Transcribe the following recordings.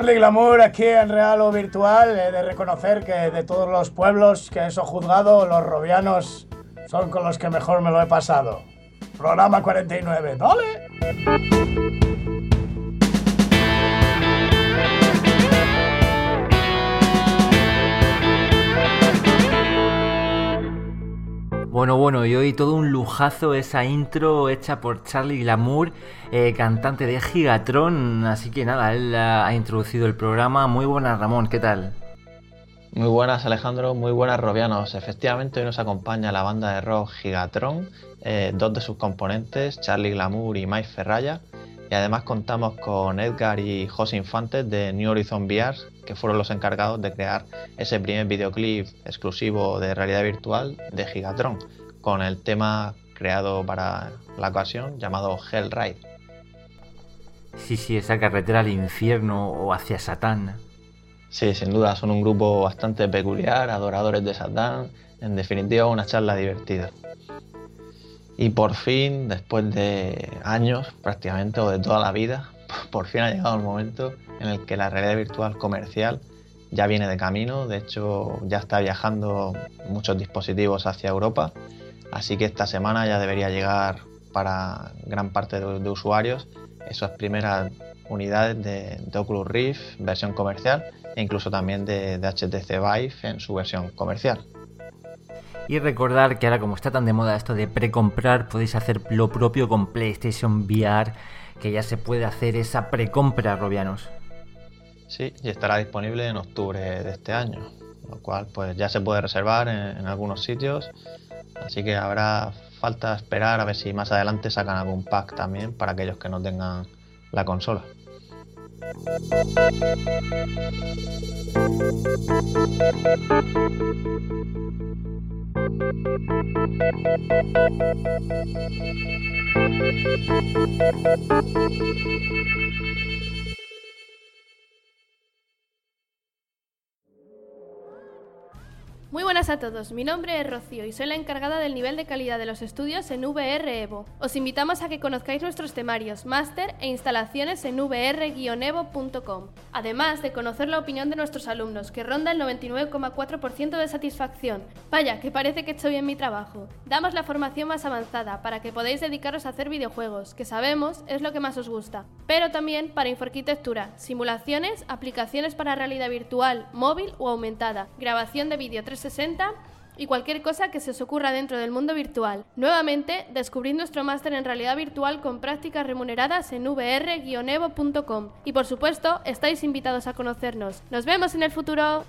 Charlie Glamour aquí en real o virtual, he de reconocer que de todos los pueblos que he juzgado, los robianos son con los que mejor me lo he pasado. Programa 49, ¡dale! Bueno, bueno, y hoy todo un lujazo esa intro hecha por Charlie Glamour, eh, cantante de Gigatron. Así que nada, él ha introducido el programa. Muy buenas, Ramón, ¿qué tal? Muy buenas, Alejandro, muy buenas, Robianos. Efectivamente, hoy nos acompaña la banda de rock Gigatron, eh, dos de sus componentes, Charlie Glamour y Mike Ferraya. Y además contamos con Edgar y José Infantes de New Horizon VR, que fueron los encargados de crear ese primer videoclip exclusivo de realidad virtual de Gigatron, con el tema creado para la ocasión llamado Hell Ride. Sí, sí, esa carretera al infierno o hacia Satán. Sí, sin duda, son un grupo bastante peculiar, adoradores de Satán, en definitiva una charla divertida. Y por fin, después de años prácticamente, o de toda la vida, por fin ha llegado el momento en el que la realidad virtual comercial ya viene de camino, de hecho ya está viajando muchos dispositivos hacia Europa, así que esta semana ya debería llegar para gran parte de, usuarios esas primeras unidades de, Oculus Rift versión comercial e incluso también de, de HTC Vive en su versión comercial. Y recordar que ahora como está tan de moda esto de precomprar, podéis hacer lo propio con PlayStation VR, que ya se puede hacer esa precompra, Robianos. Sí, y estará disponible en octubre de este año, lo cual pues ya se puede reservar en, algunos sitios, así que habrá falta esperar a ver si más adelante sacan algún pack también para aquellos que no tengan la consola. Thank you. Muy buenas a todos, mi nombre es Rocío y soy la encargada del nivel de calidad de los estudios en VR Evo. Os invitamos a que conozcáis nuestros temarios, máster e instalaciones en vr-evo.com, además de conocer la opinión de nuestros alumnos, que ronda el 99,4% de satisfacción. Vaya, que parece que hecho bien mi trabajo. Damos la formación más avanzada para que podáis dedicaros a hacer videojuegos, que sabemos es lo que más os gusta, pero también para inforquitectura, simulaciones, aplicaciones para realidad virtual, móvil o aumentada, grabación de vídeo 3 60 y cualquier cosa que se os ocurra dentro del mundo virtual. Nuevamente, descubrid nuestro máster en realidad virtual con prácticas remuneradas en vr-evo.com. Y por supuesto, estáis invitados a conocernos. ¡Nos vemos en el futuro!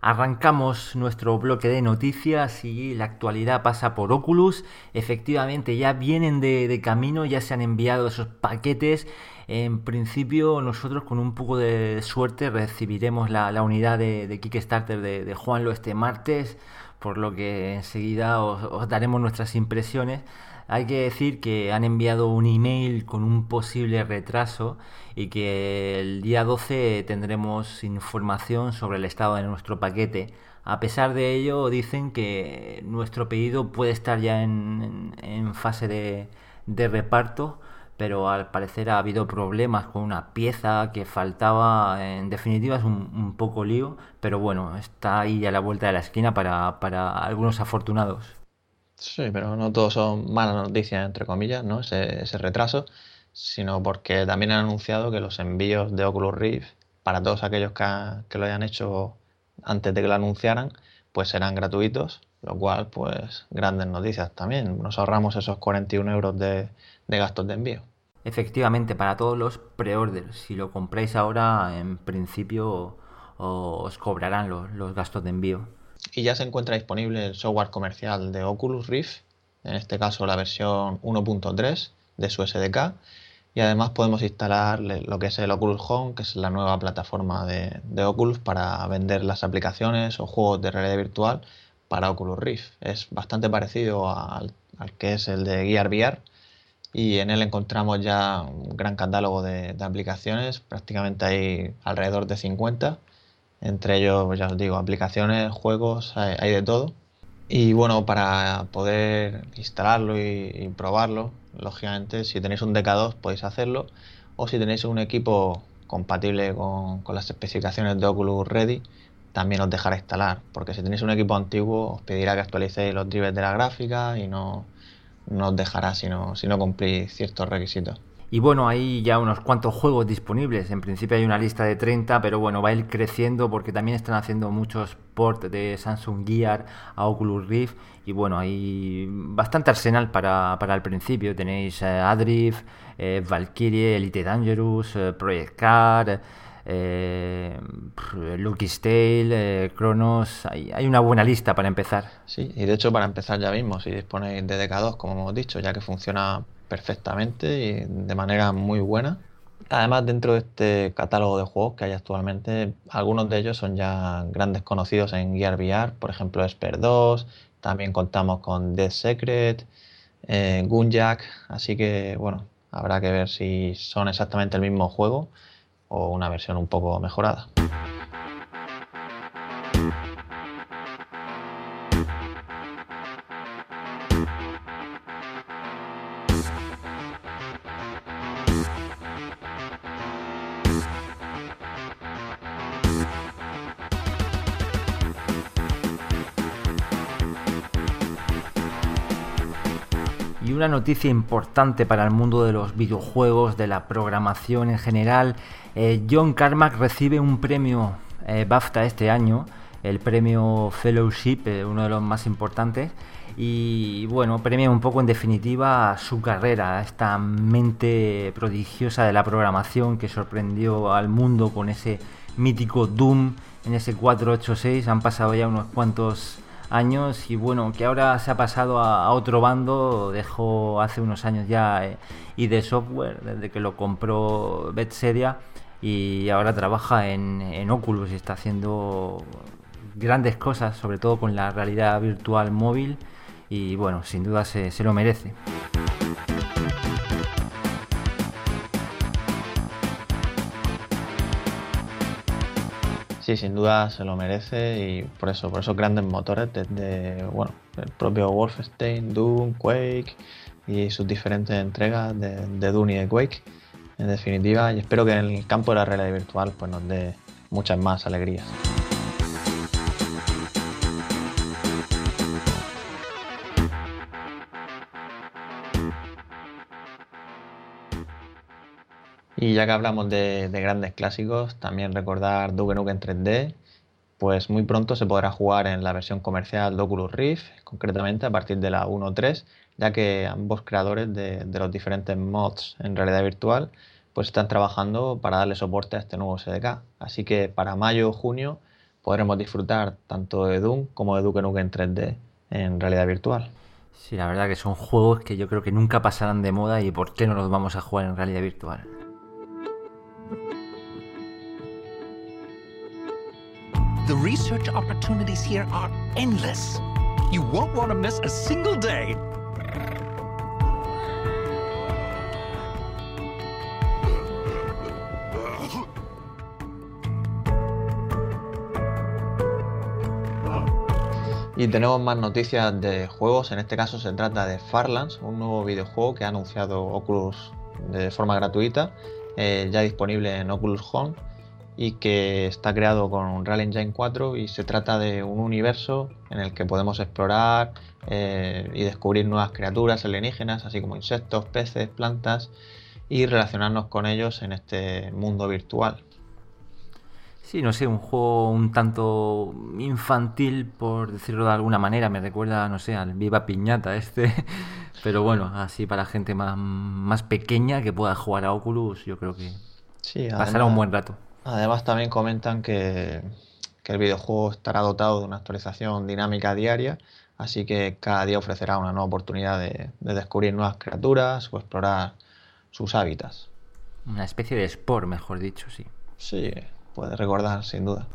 Arrancamos nuestro bloque de noticias y la actualidad pasa por Oculus. Efectivamente, ya vienen de, camino, ya se han enviado esos paquetes. En principio, nosotros con un poco de suerte recibiremos la, unidad de, Kickstarter de, Juanlo este martes, por lo que enseguida os daremos nuestras impresiones. Hay que decir que han enviado un email con un posible retraso y que el día 12 tendremos información sobre el estado de nuestro paquete. A pesar de ello, dicen que nuestro pedido puede estar ya en, fase de, reparto, pero al parecer ha habido problemas con una pieza que faltaba. En definitiva, es un, poco lío, pero bueno, está ahí a la vuelta de la esquina para, para algunos afortunados. Sí, pero no todos son malas noticias, entre comillas, ¿no? Ese, retraso, sino porque también han anunciado que los envíos de Oculus Rift, para todos aquellos que, lo hayan hecho antes de que lo anunciaran, pues serán gratuitos, lo cual, pues, grandes noticias también. Nos ahorramos esos 41 euros de, gastos de envío. Efectivamente, para todos los pre-orders, si lo compráis ahora, en principio os cobrarán los gastos de envío y ya se encuentra disponible el software comercial de Oculus Rift, en este caso la versión 1.3 de su SDK, y además podemos instalar lo que es el Oculus Home, que es la nueva plataforma de, Oculus para vender las aplicaciones o juegos de realidad virtual para Oculus Rift. Es bastante parecido al, que es el de Gear VR y en él encontramos ya un gran catálogo de, de aplicaciones, prácticamente hay alrededor de 50 entre ellos, pues ya os digo, aplicaciones, juegos, hay, de todo. Y bueno, para poder instalarlo y, probarlo, lógicamente, si tenéis un DK2 podéis hacerlo. O si tenéis un equipo compatible con, las especificaciones de Oculus Ready, también os dejará instalar, porque si tenéis un equipo antiguo os pedirá que actualicéis los drivers de la gráfica y no, no os dejará si no, si no cumplís ciertos requisitos. Y bueno, hay ya unos cuantos juegos disponibles. En principio hay una lista de 30, pero bueno, va a ir creciendo porque también están haciendo muchos ports de Samsung Gear a Oculus Rift. Y bueno, hay bastante arsenal para, para el principio. Tenéis eh, Adrift, eh, Valkyrie, Elite Dangerous, eh, Project Car, eh, Lucky's Tale, Chronos. Hay, hay, una buena lista para empezar. Sí, y de hecho para empezar ya mismo, si disponéis de DK2, como hemos dicho, ya que funciona perfectamente y de manera muy buena. Además, dentro de este catálogo de juegos que hay actualmente, algunos de ellos son ya grandes conocidos en Gear VR, por ejemplo, Esper 2, también contamos con Dead Secret, eh, Gunjack, así que bueno, habrá que ver si son exactamente el mismo juego o una versión un poco mejorada. Una noticia importante para el mundo de los videojuegos, de la programación en general. Eh, John Carmack recibe un premio eh, BAFTA este año, el premio Fellowship, eh, uno de los más importantes. Y bueno, premia un poco en definitiva su carrera, esta mente prodigiosa de la programación que sorprendió al mundo con ese mítico Doom en ese 486. Han pasado ya unos cuantos años y bueno, que ahora se ha pasado a, otro bando, dejó hace unos años ya eh, y de software, desde que lo compró Betseria y ahora trabaja en, en Oculus y está haciendo grandes cosas, sobre todo con la realidad virtual móvil y bueno, sin duda se, se lo merece. Sí, sin duda se lo merece y por eso, por esos grandes motores desde bueno, el propio Wolfenstein, Doom, Quake y sus diferentes entregas de, de Doom y de Quake, en definitiva, y espero que en el campo de la realidad virtual pues nos dé muchas más alegrías. Y ya que hablamos de, grandes clásicos, también recordar Duke Nukem 3D, pues muy pronto se podrá jugar en la versión comercial de Oculus Rift, concretamente a partir de la 1.3, ya que ambos creadores de, los diferentes mods en realidad virtual pues están trabajando para darle soporte a este nuevo SDK. Así que para mayo o junio podremos disfrutar tanto de Doom como de Duke Nukem 3D en realidad virtual. Sí, la verdad que son juegos que yo creo que nunca pasarán de moda y por qué no los vamos a jugar en realidad virtual. The research opportunities here are endless. You won't want to miss a single day. Y tenemos más noticias de juegos, en este caso se trata de Farlands, un nuevo videojuego que ha anunciado Oculus de forma gratuita, eh, ya disponible en Oculus Home y que está creado con Unreal Engine 4 y se trata de un universo en el que podemos explorar eh, y descubrir nuevas criaturas alienígenas, así como insectos, peces, plantas y relacionarnos con ellos en este mundo virtual. Sí, no sé, un juego un tanto infantil, por decirlo de alguna manera. Me recuerda, no sé, al Viva Piñata este. Pero bueno, así para gente más, más pequeña que pueda jugar a Oculus, yo creo que pasará un buen rato. Además también comentan que, el videojuego estará dotado de una actualización dinámica diaria, así que cada día ofrecerá una nueva oportunidad de, descubrir nuevas criaturas o explorar sus hábitats. Una especie de sport, mejor dicho, sí. Sí, puede recordar, sin duda.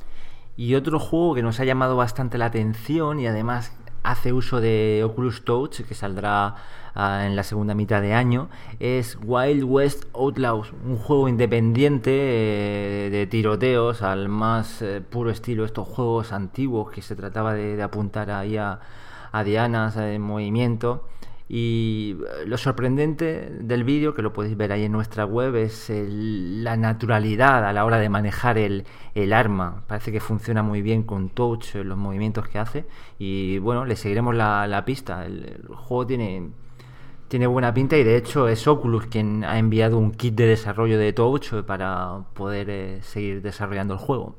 Y otro juego que nos ha llamado bastante la atención y además hace uso de Oculus Touch, que saldrá Ah, en la segunda mitad de año, es Wild West Outlaws, un juego independiente eh, de tiroteos al más eh, puro estilo estos juegos antiguos que se trataba de, apuntar ahí a, dianas en movimiento. Y eh, lo sorprendente del vídeo, que lo podéis ver ahí en nuestra web, es la naturalidad a la hora de manejar el, arma. Parece que funciona muy bien con touch, los movimientos que hace. Y bueno, le seguiremos la, pista. El, juego tiene, tiene buena pinta y de hecho es Oculus quien ha enviado un kit de desarrollo de touch para poder eh, seguir desarrollando el juego.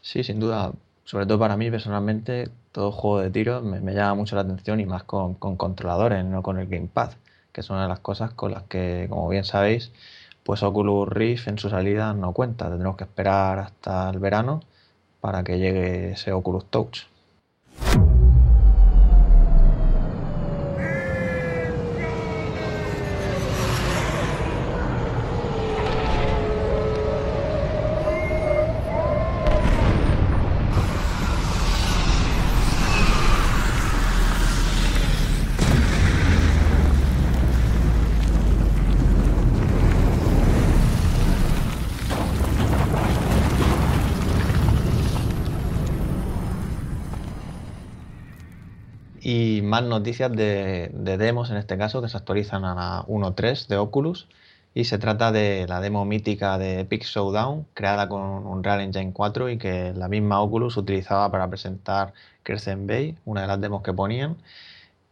Sí, sin duda. Sobre todo para mí personalmente, todo juego de tiro me, llama mucho la atención y más con, controladores, no con el gamepad, que es una de las cosas con las que, como bien sabéis, pues Oculus Rift en su salida no cuenta. Tendremos que esperar hasta el verano para que llegue ese Oculus Touch. Más noticias de, demos, en este caso, que se actualizan a la 1.3 de Oculus. Y se trata de la demo mítica de Epic Showdown, creada con Unreal Engine 4 y que la misma Oculus utilizaba para presentar Crescent Bay, una de las demos que ponían.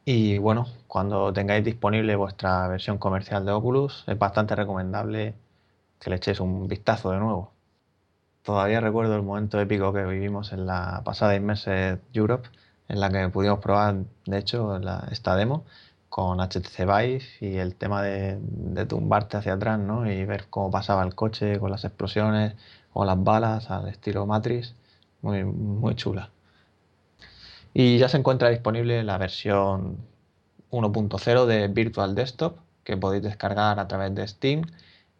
Y bueno, cuando tengáis disponible vuestra versión comercial de Oculus, es bastante recomendable que le echéis un vistazo de nuevo. Todavía recuerdo el momento épico que vivimos en la pasada Immersive Europe, en la que pudimos probar, de hecho, esta demo con HTC Vive y el tema de, tumbarte hacia atrás ¿no? y ver cómo pasaba el coche con las explosiones o las balas al estilo Matrix, muy, muy chula. Y ya se encuentra disponible la versión 1.0 de Virtual Desktop que podéis descargar a través de Steam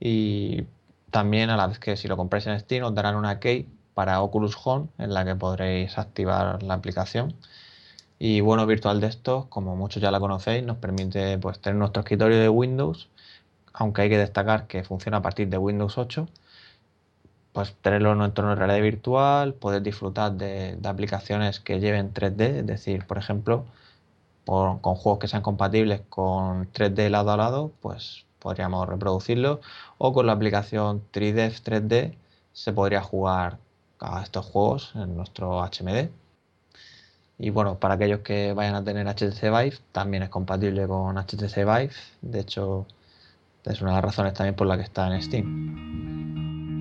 y también a la vez que si lo compráis en Steam os darán una key para Oculus Home en la que podréis activar la aplicación. Y bueno, Virtual Desktop, como muchos ya la conocéis, nos permite pues, tener nuestro escritorio de Windows, aunque hay que destacar que funciona a partir de Windows 8, pues tenerlo en nuestro entorno de realidad virtual, poder disfrutar de, aplicaciones que lleven 3D, es decir, por ejemplo, con juegos que sean compatibles con 3D lado a lado, pues podríamos reproducirlo, o con la aplicación 3D 3D se podría jugar a estos juegos en nuestro HMD. Y bueno, para aquellos que vayan a tener HTC Vive, también es compatible con HTC Vive. De hecho, es una de las razones también por la que está en Steam.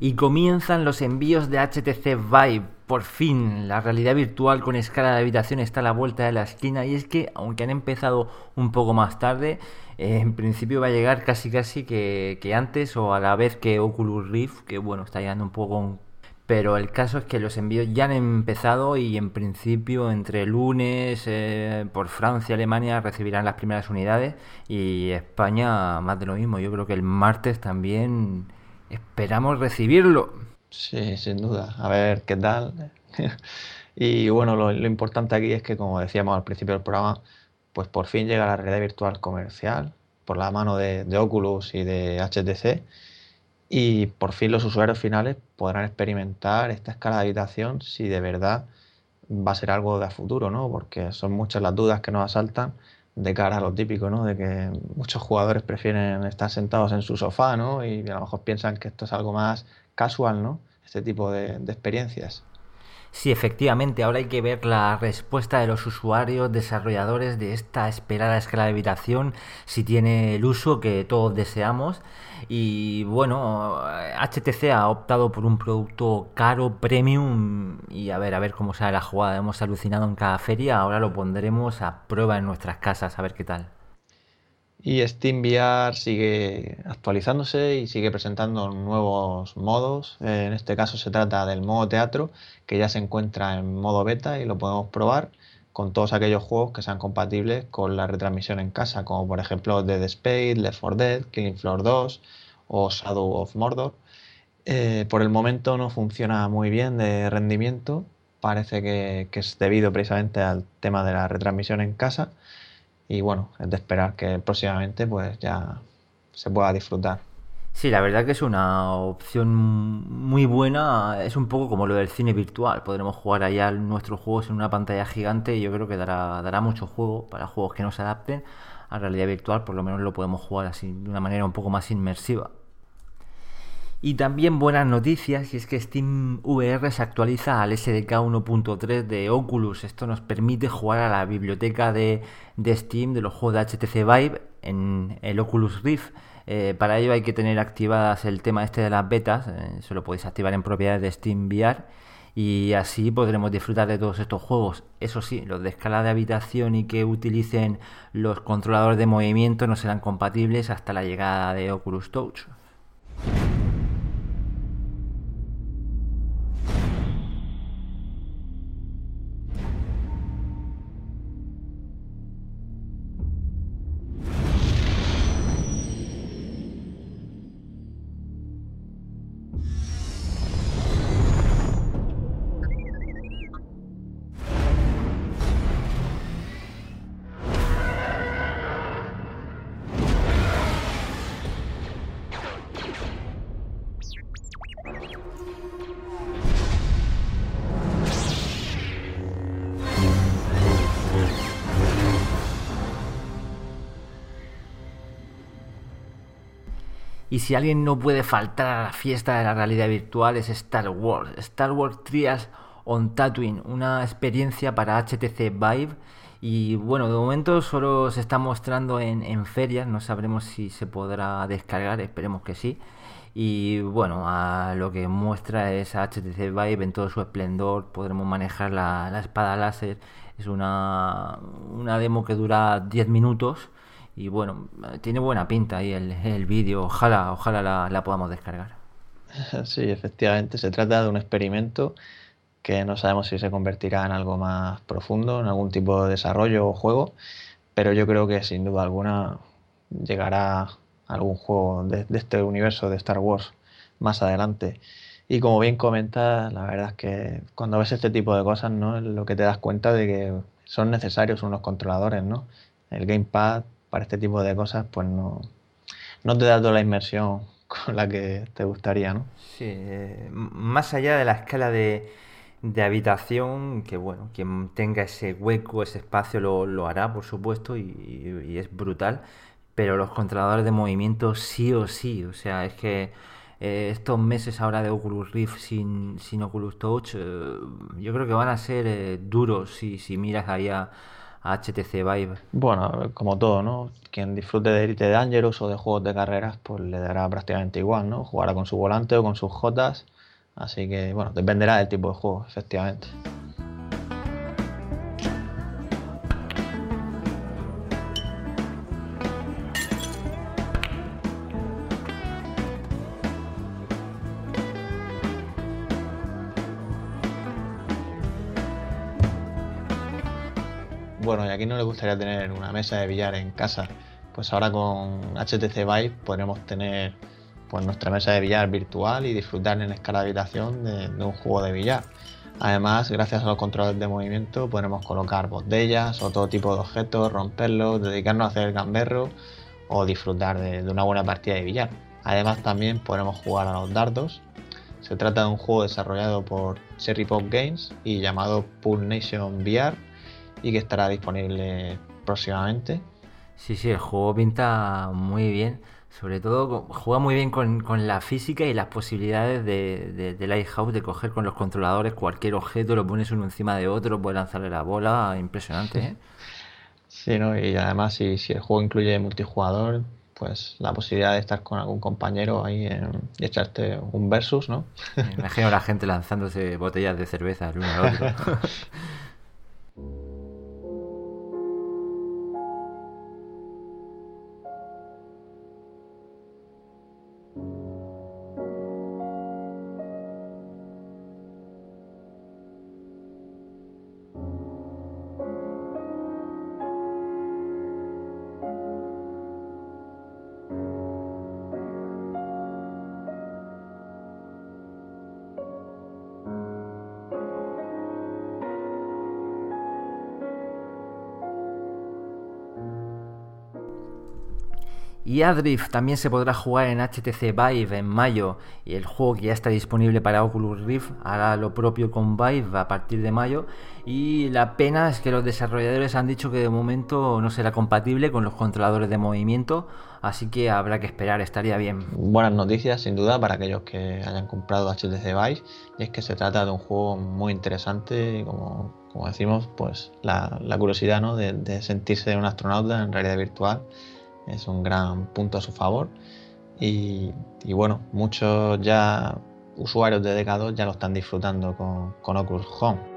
Y comienzan los envíos de HTC Vive. Por fin, la realidad virtual con escala de habitación está a la vuelta de la esquina. Y es que, aunque han empezado un poco más tarde, eh, en principio va a llegar casi casi que, que, antes o a la vez que Oculus Rift, que bueno, está llegando un poco pero el caso es que los envíos ya han empezado y en principio entre lunes eh, por Francia y Alemania recibirán las primeras unidades y España más de lo mismo. Yo creo que el martes también esperamos recibirlo. Sí, sin duda. A ver qué tal. y bueno, lo, importante aquí es que como decíamos al principio del programa, pues por fin llega la realidad virtual comercial por la mano de, de Oculus y de HTC y por fin los usuarios finales podrán experimentar esta escala de habitación si de verdad va a ser algo de a futuro, ¿no? Porque son muchas las dudas que nos asaltan de cara a lo típico, ¿no? De que muchos jugadores prefieren estar sentados en su sofá, ¿no? Y a lo mejor piensan que esto es algo más casual, ¿no? Este tipo de, de experiencias. Sí, efectivamente, ahora hay que ver la respuesta de los usuarios, desarrolladores de esta esperada escala de habitación, si tiene el uso que todos deseamos. Y bueno, HTC ha optado por un producto caro, premium, y a ver, a ver cómo sale la jugada. Hemos alucinado en cada feria, ahora lo pondremos a prueba en nuestras casas, a ver qué tal. Y SteamVR sigue actualizándose y sigue presentando nuevos modos. En este caso se trata del modo teatro, que ya se encuentra en modo beta y lo podemos probar con todos aquellos juegos que sean compatibles con la retransmisión en casa, como por ejemplo Dead Space, Left 4 Dead, Killing Floor 2 o Shadow of Mordor. Eh, por el momento no funciona muy bien de rendimiento, parece que es debido precisamente al tema de la retransmisión en casa y bueno, es de esperar que próximamente pues ya se pueda disfrutar. Sí, la verdad que es una opción muy buena. Es un poco como lo del cine virtual. Podremos jugar allá nuestros juegos en una pantalla gigante y yo creo que dará, dará mucho juego para juegos que no se adapten a realidad virtual. Por lo menos lo podemos jugar así de una manera un poco más inmersiva. Y también buenas noticias, y es que Steam VR se actualiza al SDK 1.3 de Oculus. Esto nos permite jugar a la biblioteca de, Steam de los juegos de HTC Vive en el Oculus Rift. Eh, para ello hay que tener activadas el tema este de las betas, eh, eso lo podéis activar en propiedades de Steam VR y así podremos disfrutar de todos estos juegos. Eso sí, los de escala de habitación y que utilicen los controladores de movimiento no serán compatibles hasta la llegada de Oculus Touch. Y si alguien no puede faltar a la fiesta de la realidad virtual es Star Wars. Star Wars Trials on Tatooine, una experiencia para HTC Vive. Y bueno, de momento solo se está mostrando en, ferias, no sabremos si se podrá descargar, esperemos que sí. Y bueno, lo que muestra es HTC Vive en todo su esplendor, podremos manejar la, espada láser. Es una, una demo que dura 10 minutos y bueno, tiene buena pinta ahí el, el vídeo, ojalá, ojalá la, la podamos descargar. Sí, efectivamente, se trata de un experimento que no sabemos si se convertirá en algo más profundo, en algún tipo de desarrollo o juego, pero yo creo que sin duda alguna llegará algún juego de, de, este universo de Star Wars más adelante. Y como bien comentas, la verdad es que cuando ves este tipo de cosas, ¿no? lo que te das cuenta de que son necesarios unos controladores, ¿no? El gamepad para este tipo de cosas, pues no, no te da toda la inmersión con la que te gustaría, ¿no? Sí, eh, más allá de la escala de, de, habitación, que bueno, quien tenga ese hueco, ese espacio lo, lo hará, por supuesto, y, es brutal, pero los controladores de movimiento sí o sí, o sea, es que eh, estos meses ahora de Oculus Rift sin, sin Oculus Touch, eh, yo creo que van a ser duros si, si miras HTC Vive. Bueno, como todo, ¿no? Quien disfrute de Elite Dangerous o de juegos de carreras, pues le dará prácticamente igual, ¿no? Jugará con su volante o con sus Jotas. Así que, bueno, dependerá del tipo de juego, efectivamente. Bueno, y aquí no le gustaría tener una mesa de billar en casa, pues ahora con HTC Vive podremos tener pues nuestra mesa de billar virtual y disfrutar en escala de habitación de, un juego de billar. Además, gracias a los controles de movimiento podremos colocar botellas o todo tipo de objetos, romperlos, dedicarnos a hacer el gamberro o disfrutar de, de una buena partida de billar. Además también podremos jugar a los dardos. Se trata de un juego desarrollado por Cherry Pop Games y llamado Pool Nation VR y que estará disponible próximamente. Sí, sí, el juego pinta muy bien. Sobre todo juega muy bien con, la física y las posibilidades de, de, Lighthouse de coger con los controladores cualquier objeto, lo pones uno encima de otro, puedes lanzarle la bola, impresionante. ¿eh? Sí, ¿no? y además si, si el juego incluye multijugador, pues la posibilidad de estar con algún compañero ahí y echarte un versus, ¿no? Me imagino a la gente lanzándose botellas de cerveza el uno al otro. Y Adrift también se podrá jugar en HTC Vive en mayo y el juego que ya está disponible para Oculus Rift hará lo propio con Vive a partir de mayo y la pena es que los desarrolladores han dicho que de momento no será compatible con los controladores de movimiento, así que habrá que esperar, estaría bien. Buenas noticias sin duda para aquellos que hayan comprado HTC Vive y es que se trata de un juego muy interesante como, como decimos, pues la, curiosidad ¿no? de, de sentirse un astronauta en realidad virtual es un gran punto a su favor. Y, bueno, muchos ya usuarios de Decado ya lo están disfrutando con, con Oculus Home.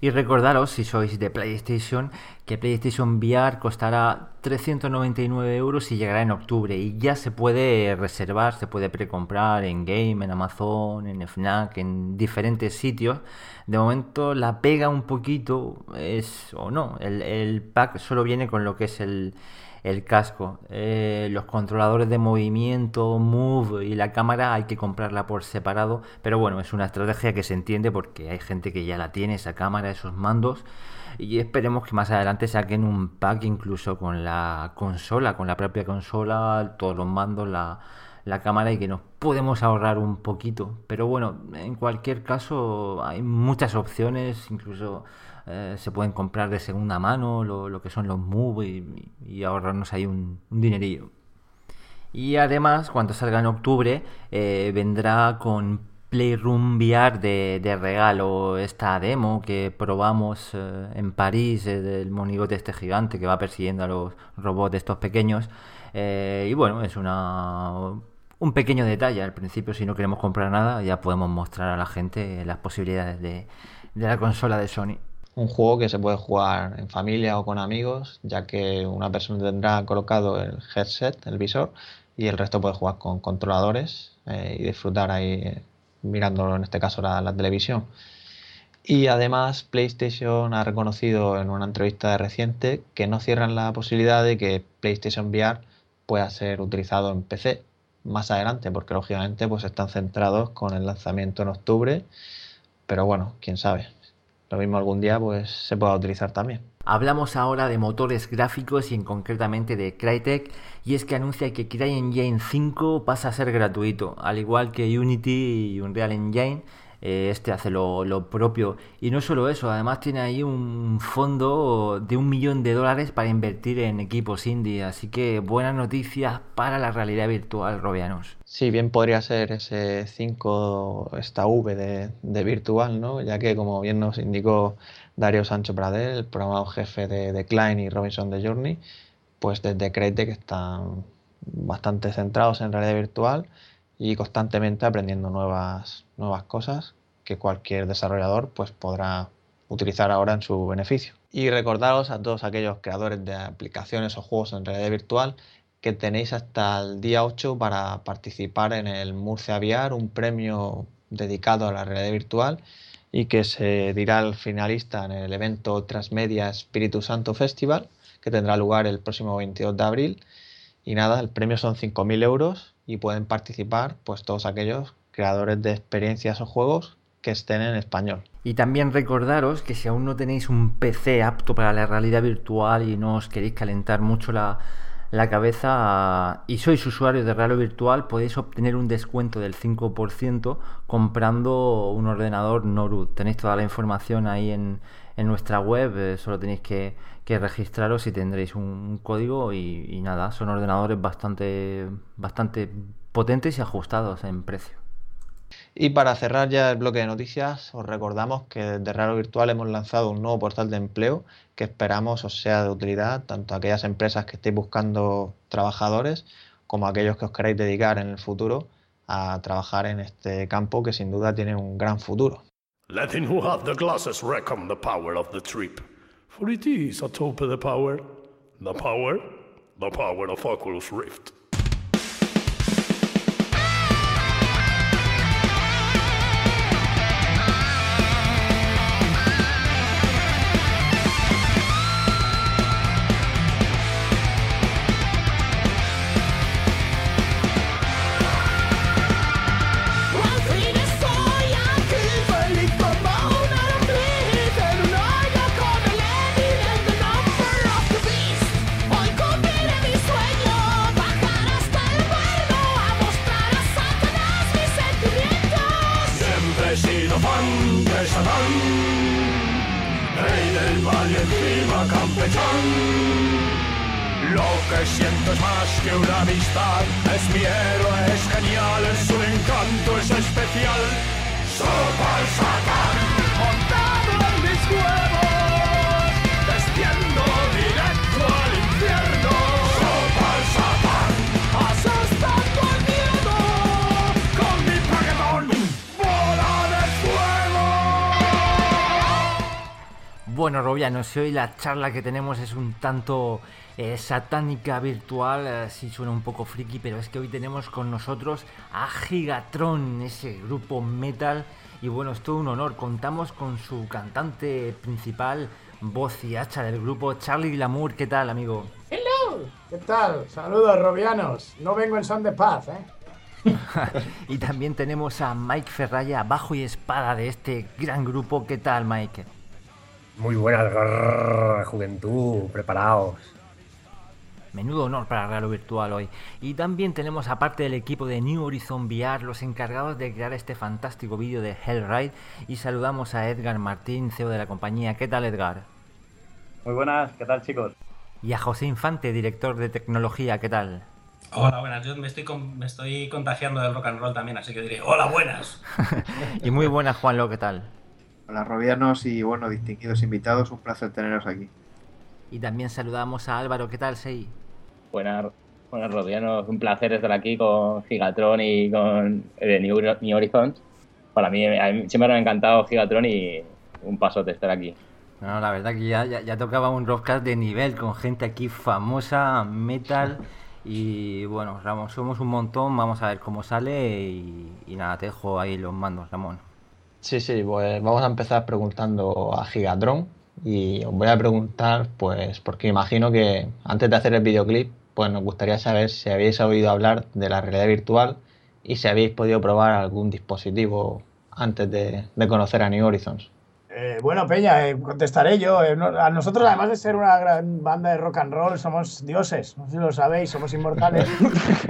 Y recordaros, si sois de PlayStation, que PlayStation VR costará 399 euros y llegará en octubre. Y ya se puede reservar, se puede precomprar en Game, en Amazon, en FNAC, en diferentes sitios. De momento la pega un poquito es, o no, el, pack solo viene con lo que es el el casco. Eh, los controladores de movimiento, Move y la cámara hay que comprarla por separado, pero bueno, es una estrategia que se entiende porque hay gente que ya la tiene, esa cámara, esos mandos. Y esperemos que más adelante saquen un pack incluso con la consola, con la propia consola, todos los mandos, la, la cámara y que nos podemos ahorrar un poquito. Pero bueno, en cualquier caso hay muchas opciones, incluso eh, se pueden comprar de segunda mano lo, que son los Move y, ahorrarnos ahí un, dinerillo. Y además, cuando salga en octubre, eh, vendrá con Playroom VR de, regalo esta demo que probamos eh, en París del monigote este gigante que va persiguiendo a los robots estos pequeños. y bueno, es una un pequeño detalle. Al principio, si no queremos comprar nada, ya podemos mostrar a la gente las posibilidades de la consola de Sony un juego que se puede jugar en familia o con amigos, ya que una persona tendrá colocado el headset, el visor, y el resto puede jugar con controladores eh, y disfrutar ahí mirándolo, en este caso, la, televisión. Y además PlayStation ha reconocido en una entrevista reciente que no cierran la posibilidad de que PlayStation VR pueda ser utilizado en PC más adelante, porque lógicamente pues están centrados con el lanzamiento en octubre, pero bueno, quién sabe lo mismo algún día pues se pueda utilizar también. Hablamos ahora de motores gráficos y en concretamente de Crytek y es que anuncia que CryEngine 5 pasa a ser gratuito, al igual que Unity y Unreal Engine eh, este hace lo, propio. Y no solo eso, además tiene ahí un fondo de un millón de dólares para invertir en equipos indie. Así que buenas noticias para la realidad virtual, Robianos. Sí, bien podría ser ese 5, esta V de, virtual, ¿no? Ya que, como bien nos indicó Dario Sancho Pradel, el programado jefe de, de Klein y Robinson de Journey, pues desde Crytek están bastante centrados en realidad virtual y constantemente aprendiendo nuevas, nuevas cosas que cualquier desarrollador pues, podrá utilizar ahora en su beneficio. Y recordaros a todos aquellos creadores de aplicaciones o juegos en realidad virtual que tenéis hasta el día 8 para participar en el Murcia VR, un premio dedicado a la realidad virtual y que se dirá al finalista en el evento Transmedia Espíritu Santo Festival, que tendrá lugar el próximo 22 de abril. Y nada, el premio son 5.000 euros y pueden participar pues todos aquellos creadores de experiencias o juegos que estén en español. Y también recordaros que si aún no tenéis un PC apto para la realidad virtual y no os queréis calentar mucho la, cabeza y sois usuarios de realidad virtual, podéis obtener un descuento del 5% comprando un ordenador Norud. Tenéis toda la información ahí en, nuestra web, eh, solo tenéis que, registraros y tendréis un, código y, y, nada, son ordenadores bastante, bastante potentes y ajustados en precio. Y para cerrar ya el bloque de noticias, os recordamos que desde Raro Virtual hemos lanzado un nuevo portal de empleo que esperamos os sea de utilidad tanto a aquellas empresas que estéis buscando trabajadores como a aquellos que os queráis dedicar en el futuro a trabajar en este campo que sin duda tiene un gran futuro. Let him who the glasses reckon the power of the trip, for it is the power, the power, the power Rift. Bueno, Robiano, si hoy la charla que tenemos es un tanto eh, satánica virtual, eh, sí suena un poco friki, pero es que hoy tenemos con nosotros a Gigatron, ese grupo metal, y bueno, es todo un honor. Contamos con su cantante principal, voz y hacha del grupo, Charlie Glamour. ¿Qué tal, amigo? ¡Hello! ¿Qué tal? Saludos, Robianos. No vengo en son de paz, ¿eh? y también tenemos a Mike Ferraya, bajo y espada de este gran grupo. ¿Qué tal, Mike? Muy buenas, juventud, preparaos. Menudo honor para Real Virtual hoy. Y también tenemos aparte del equipo de New Horizon VR los encargados de crear este fantástico vídeo de Hellride y saludamos a Edgar Martín, CEO de la compañía. ¿Qué tal Edgar? Muy buenas, ¿qué tal chicos? Y a José Infante, director de tecnología, ¿qué tal? Hola, buenas. Yo me estoy, me estoy contagiando del rock and roll también, así que diré, hola, buenas. y muy buenas, Juanlo, ¿qué tal? Hola, Robianos y bueno, distinguidos invitados, un placer teneros aquí. Y también saludamos a Álvaro, ¿qué tal, Sei? Buenas, buenas Robianos, un placer estar aquí con Gigatron y con eh, New, Horizons. Para mí, siempre me ha encantado Gigatron y un paso de estar aquí. No, la verdad que ya, ya, tocaba un rockcast de nivel con gente aquí famosa, metal. Y bueno, Ramón, somos un montón, vamos a ver cómo sale y, y nada, te dejo ahí los mandos, Ramón. Sí, sí, pues vamos a empezar preguntando a Gigatron y os voy a preguntar, pues, porque imagino que antes de hacer el videoclip, pues nos gustaría saber si habéis oído hablar de la realidad virtual y si habéis podido probar algún dispositivo antes de, de conocer a New Horizons. Eh, bueno, Peña, eh, contestaré yo. Eh, a nosotros, además de ser una gran banda de rock and roll, somos dioses. No sé si lo sabéis, somos inmortales.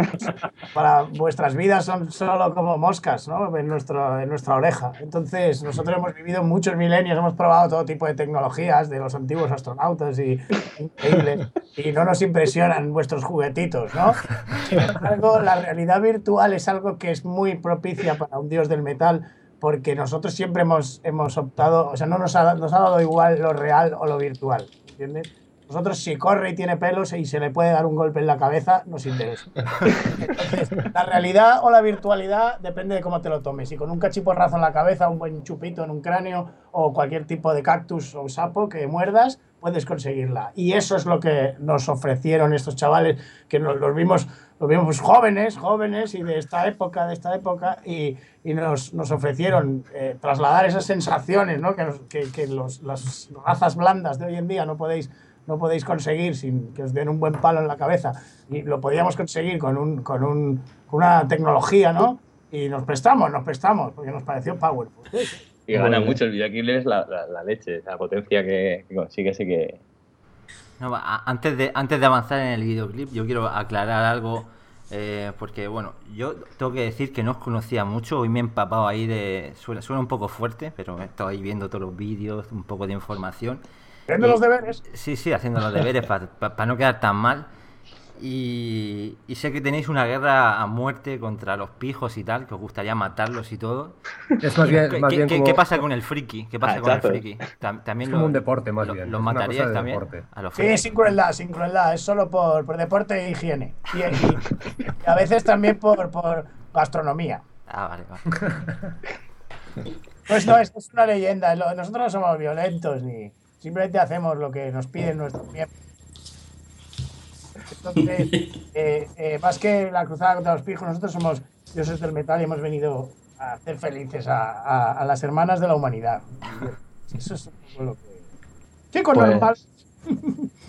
Para vuestras vidas son solo como moscas, ¿no? En, nuestro, en nuestra oreja. Entonces, nosotros hemos vivido muchos milenios, hemos probado todo tipo de tecnologías de los antiguos astronautas y increíbles. Y no nos impresionan vuestros juguetitos, ¿no? Sin embargo, la realidad virtual es algo que es muy propicia para un dios del metal porque nosotros siempre hemos, hemos optado, o sea, no nos ha, nos ha dado igual lo real o lo virtual, ¿entiendes? Nosotros si corre y tiene pelos y se le puede dar un golpe en la cabeza, nos interesa. Entonces, la realidad o la virtualidad depende de cómo te lo tomes. Y con un cachiporrazo en la cabeza, un buen chupito en un cráneo o cualquier tipo de cactus o sapo que muerdas, puedes conseguirla. Y eso es lo que nos ofrecieron estos chavales, que nos, los vimos, los vimos jóvenes, jóvenes y de esta época, de esta época, y, y nos, nos ofrecieron eh, trasladar esas sensaciones ¿no? que, nos- que, que los, las razas blandas de hoy en día no podéis, no podéis conseguir sin que os den un buen palo en la cabeza. Y lo podíamos conseguir con, un, con, un, con una tecnología, ¿no? Y nos prestamos, nos prestamos, porque nos pareció powerful. Y gana mucho el es la, la, la leche, la potencia que, que consigue, sí que. No, antes, de, antes de avanzar en el videoclip, yo quiero aclarar algo. eh, porque, bueno, yo tengo que decir que no os conocía mucho. Hoy me he empapado ahí de. Suena, suena un poco fuerte, pero he estado ahí viendo todos los vídeos, un poco de información. Haciendo los deberes. Sí, sí, haciendo los deberes para no quedar tan mal. Y, y sé que tenéis una guerra a muerte contra los pijos y tal, que os gustaría matarlos y todo. Es más bien, ¿Qué, más qué- bien qué- como, qué pasa con el friki? ¿Qué pasa Ah, con el friki? Tam- También es como lo- un deporte más lo- bien. ¿Los mataríais de también? deporte. A los Sí, sin crueldad, sin crueldad. Es solo por, por deporte e higiene. Y, y- y a veces también por, por gastronomía. Ah, vale, vale. Pues no, es, es una leyenda. Nosotros no somos violentos ni simplemente hacemos lo que nos piden nuestros miembros. Entonces, eh, eh, más que la cruzada contra los pijos, nosotros somos dioses del metal y hemos venido a hacer felices a, a- a las hermanas de la humanidad. Eso es un poco lo que. Chicos, Pues- normal.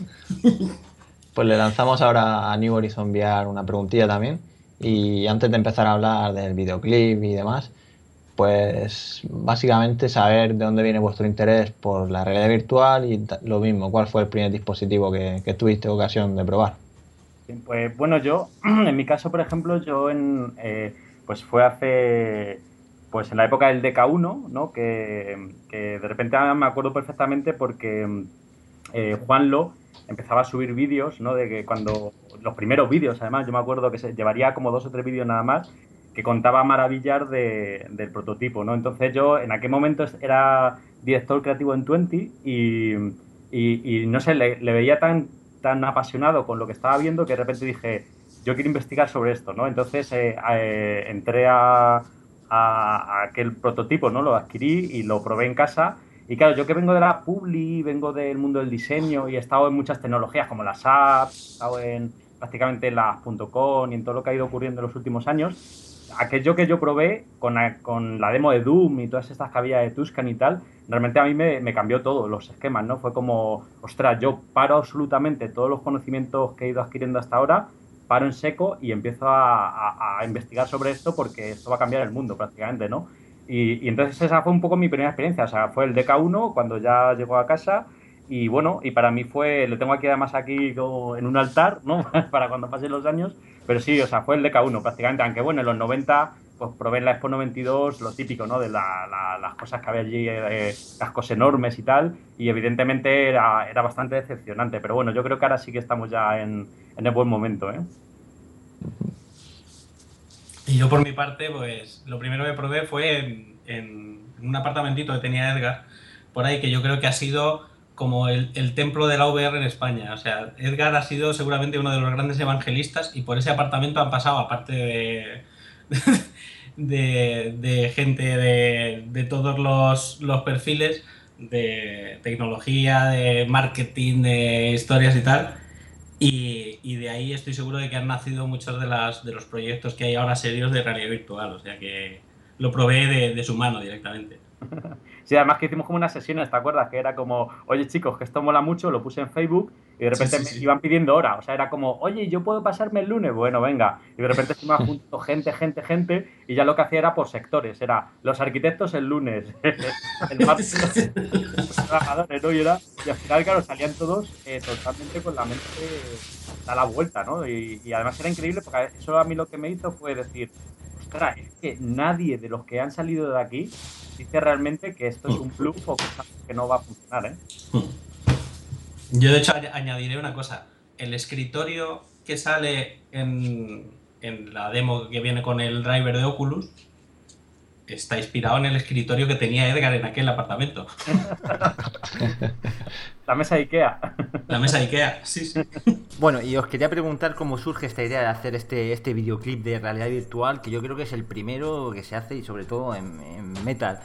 Pues le lanzamos ahora a New Horizon VR una preguntilla también. Y antes de empezar a hablar del videoclip y demás, pues básicamente saber de dónde viene vuestro interés por la realidad virtual y lo mismo, cuál fue el primer dispositivo que, que tuviste ocasión de probar. Pues bueno, yo, en mi caso, por ejemplo, yo en, eh, pues fue hace, pues en la época del DK1, ¿no? Que, que de repente me acuerdo perfectamente porque eh, Juanlo empezaba a subir vídeos, ¿no? De que cuando, los primeros vídeos, además, yo me acuerdo que se llevaría como dos o tres vídeos nada más, que contaba maravillas de- del prototipo, ¿no? Entonces yo en aquel momento era director creativo en Twenty y, y, y no sé, le, le veía tan, tan apasionado con lo que estaba viendo que de repente dije, yo quiero investigar sobre esto, ¿no? Entonces eh, eh, entré a, a- a aquel prototipo, ¿no? Lo adquirí y lo probé en casa. Y claro, yo que vengo de la Publi, vengo del mundo del diseño y he estado en muchas tecnologías como las apps, he estado en prácticamente en las .com y en todo lo que ha ido ocurriendo en los últimos años, aquello que yo probé con con la demo de Doom y todas estas que había de Tuscan y tal, realmente a mí me, me cambió todo, los esquemas, ¿no? Fue como, ostras, yo paro absolutamente todos los conocimientos que he ido adquiriendo hasta ahora, paro en seco y empiezo a, a- a investigar sobre esto porque esto va a cambiar el mundo prácticamente, ¿no? Y, y entonces esa fue un poco mi primera experiencia, o sea, fue el DK1 cuando ya llegó a casa y bueno, y para mí fue, lo tengo aquí además aquí como en un altar, ¿no? para cuando pasen los años, pero sí, o sea, fue el DK1 prácticamente, aunque bueno, en los 90 pues probé la Expo 92 lo típico, ¿no? De la- la- las cosas que había allí, eh, cascos enormes y tal, y evidentemente era, era bastante decepcionante, pero bueno, yo creo que ahora sí que estamos ya en, en el buen momento, ¿eh? Y yo por mi parte, pues lo primero que probé fue en un apartamentito que tenía Edgar, por ahí que yo creo que ha sido como el, el templo de la VR en España. O sea, Edgar ha sido seguramente uno de los grandes evangelistas y por ese apartamento han pasado, aparte de, de, de gente de, de todos los, los perfiles, de tecnología, de marketing, de historias y tal. Y, y de ahí estoy seguro de que han nacido muchos de, las, de los proyectos que hay ahora serios de realidad virtual. O sea que lo probé de, de su mano directamente. Sí, además que hicimos como unas sesiones, ¿te acuerdas? Que era como, oye chicos, que esto mola mucho, lo puse en Facebook y de repente Sí, sí, me iban pidiendo hora. O sea, era como, oye, ¿yo puedo pasarme el lunes? Bueno, venga. Y de repente se me junto gente, gente, gente y ya lo que hacía era por sectores. Era los arquitectos el lunes, el martes los trabajadores, ¿no? Y, era, y al final, claro, salían todos eh, totalmente con la mente a la vuelta, ¿no? Y, y además era increíble porque eso a mí lo que me hizo fue decir, ostras, es que nadie de los que han salido de aquí dice realmente que esto es un bluff o que, no va a funcionar, ¿eh? Yo de hecho añ- añadiré una cosa. El escritorio que sale en, en la demo que viene con el driver de Oculus está inspirado en el escritorio que tenía Edgar en aquel apartamento. La mesa de Ikea. La mesa de Ikea, sí, sí. Bueno, y os quería preguntar cómo surge esta idea de hacer este, este videoclip de realidad virtual, que yo creo que es el primero que se hace y sobre todo en, en Metal.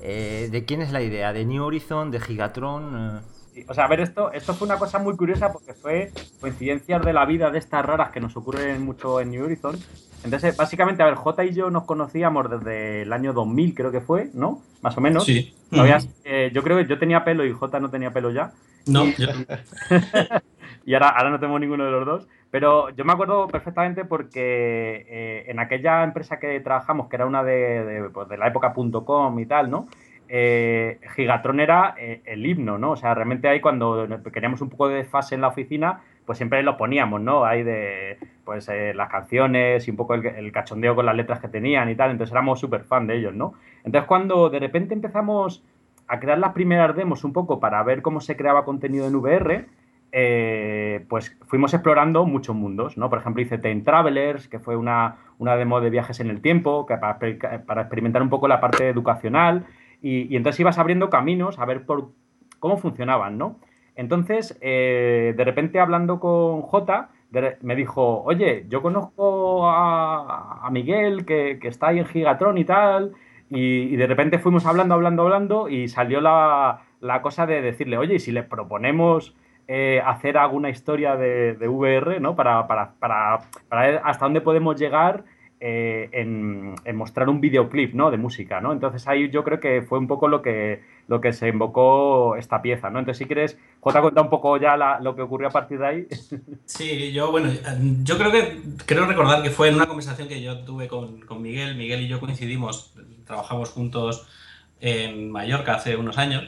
Eh, ¿De quién es la idea? ¿De New Horizon? ¿De Gigatron? Eh, O sea, a ver, esto, esto fue una cosa muy curiosa porque fue coincidencias de la vida de estas raras que nos ocurren mucho en New Horizon. Entonces, básicamente, a ver, J y yo nos conocíamos desde el año 2000, creo que fue, ¿no? Más o menos. Sí. Todavía, eh, yo creo que yo tenía pelo y J no tenía pelo ya. No, Y- yo- y ahora, ahora no tengo ninguno de los dos. Pero yo me acuerdo perfectamente porque eh, en aquella empresa que trabajamos, que era una de, de, pues, de la época .com y tal, ¿no? Eh, Gigatron era eh, el himno, ¿no? O sea, realmente ahí cuando queríamos un poco de desfase en la oficina, pues siempre lo poníamos, ¿no? Ahí de, pues, eh, las canciones y un poco el, cachondeo con las letras que tenían y tal. Entonces éramos súper fan de ellos, ¿no? Entonces cuando de repente empezamos a crear las primeras demos un poco para ver cómo se creaba contenido en VR, eh, pues fuimos explorando muchos mundos, ¿no? Por ejemplo, hice Time Travelers, que fue una, una demo de viajes en el tiempo, para, para experimentar un poco la parte educacional, y, entonces ibas abriendo caminos a ver por cómo funcionaban, ¿no? Entonces, eh, de repente hablando con J, me dijo, oye, yo conozco a, a Miguel, que, que está ahí en Gigatron y tal, y, y de repente fuimos hablando, hablando, hablando, y salió la, la cosa de decirle, oye, ¿y si le proponemos eh, hacer alguna historia de, de VR, ¿no? Para, para, para, para ver hasta dónde podemos llegar eh, en, en mostrar un videoclip, ¿no? De música, ¿no? Entonces ahí yo creo que fue un poco lo que, lo que se invocó esta pieza, ¿no? Entonces si quieres, J, cuenta un poco ya la- lo que ocurrió a partir de ahí. Sí, yo, bueno, yo creo que, creo recordar que fue en una conversación que yo tuve con, con Miguel. Miguel y yo coincidimos, trabajamos juntos en Mallorca hace unos años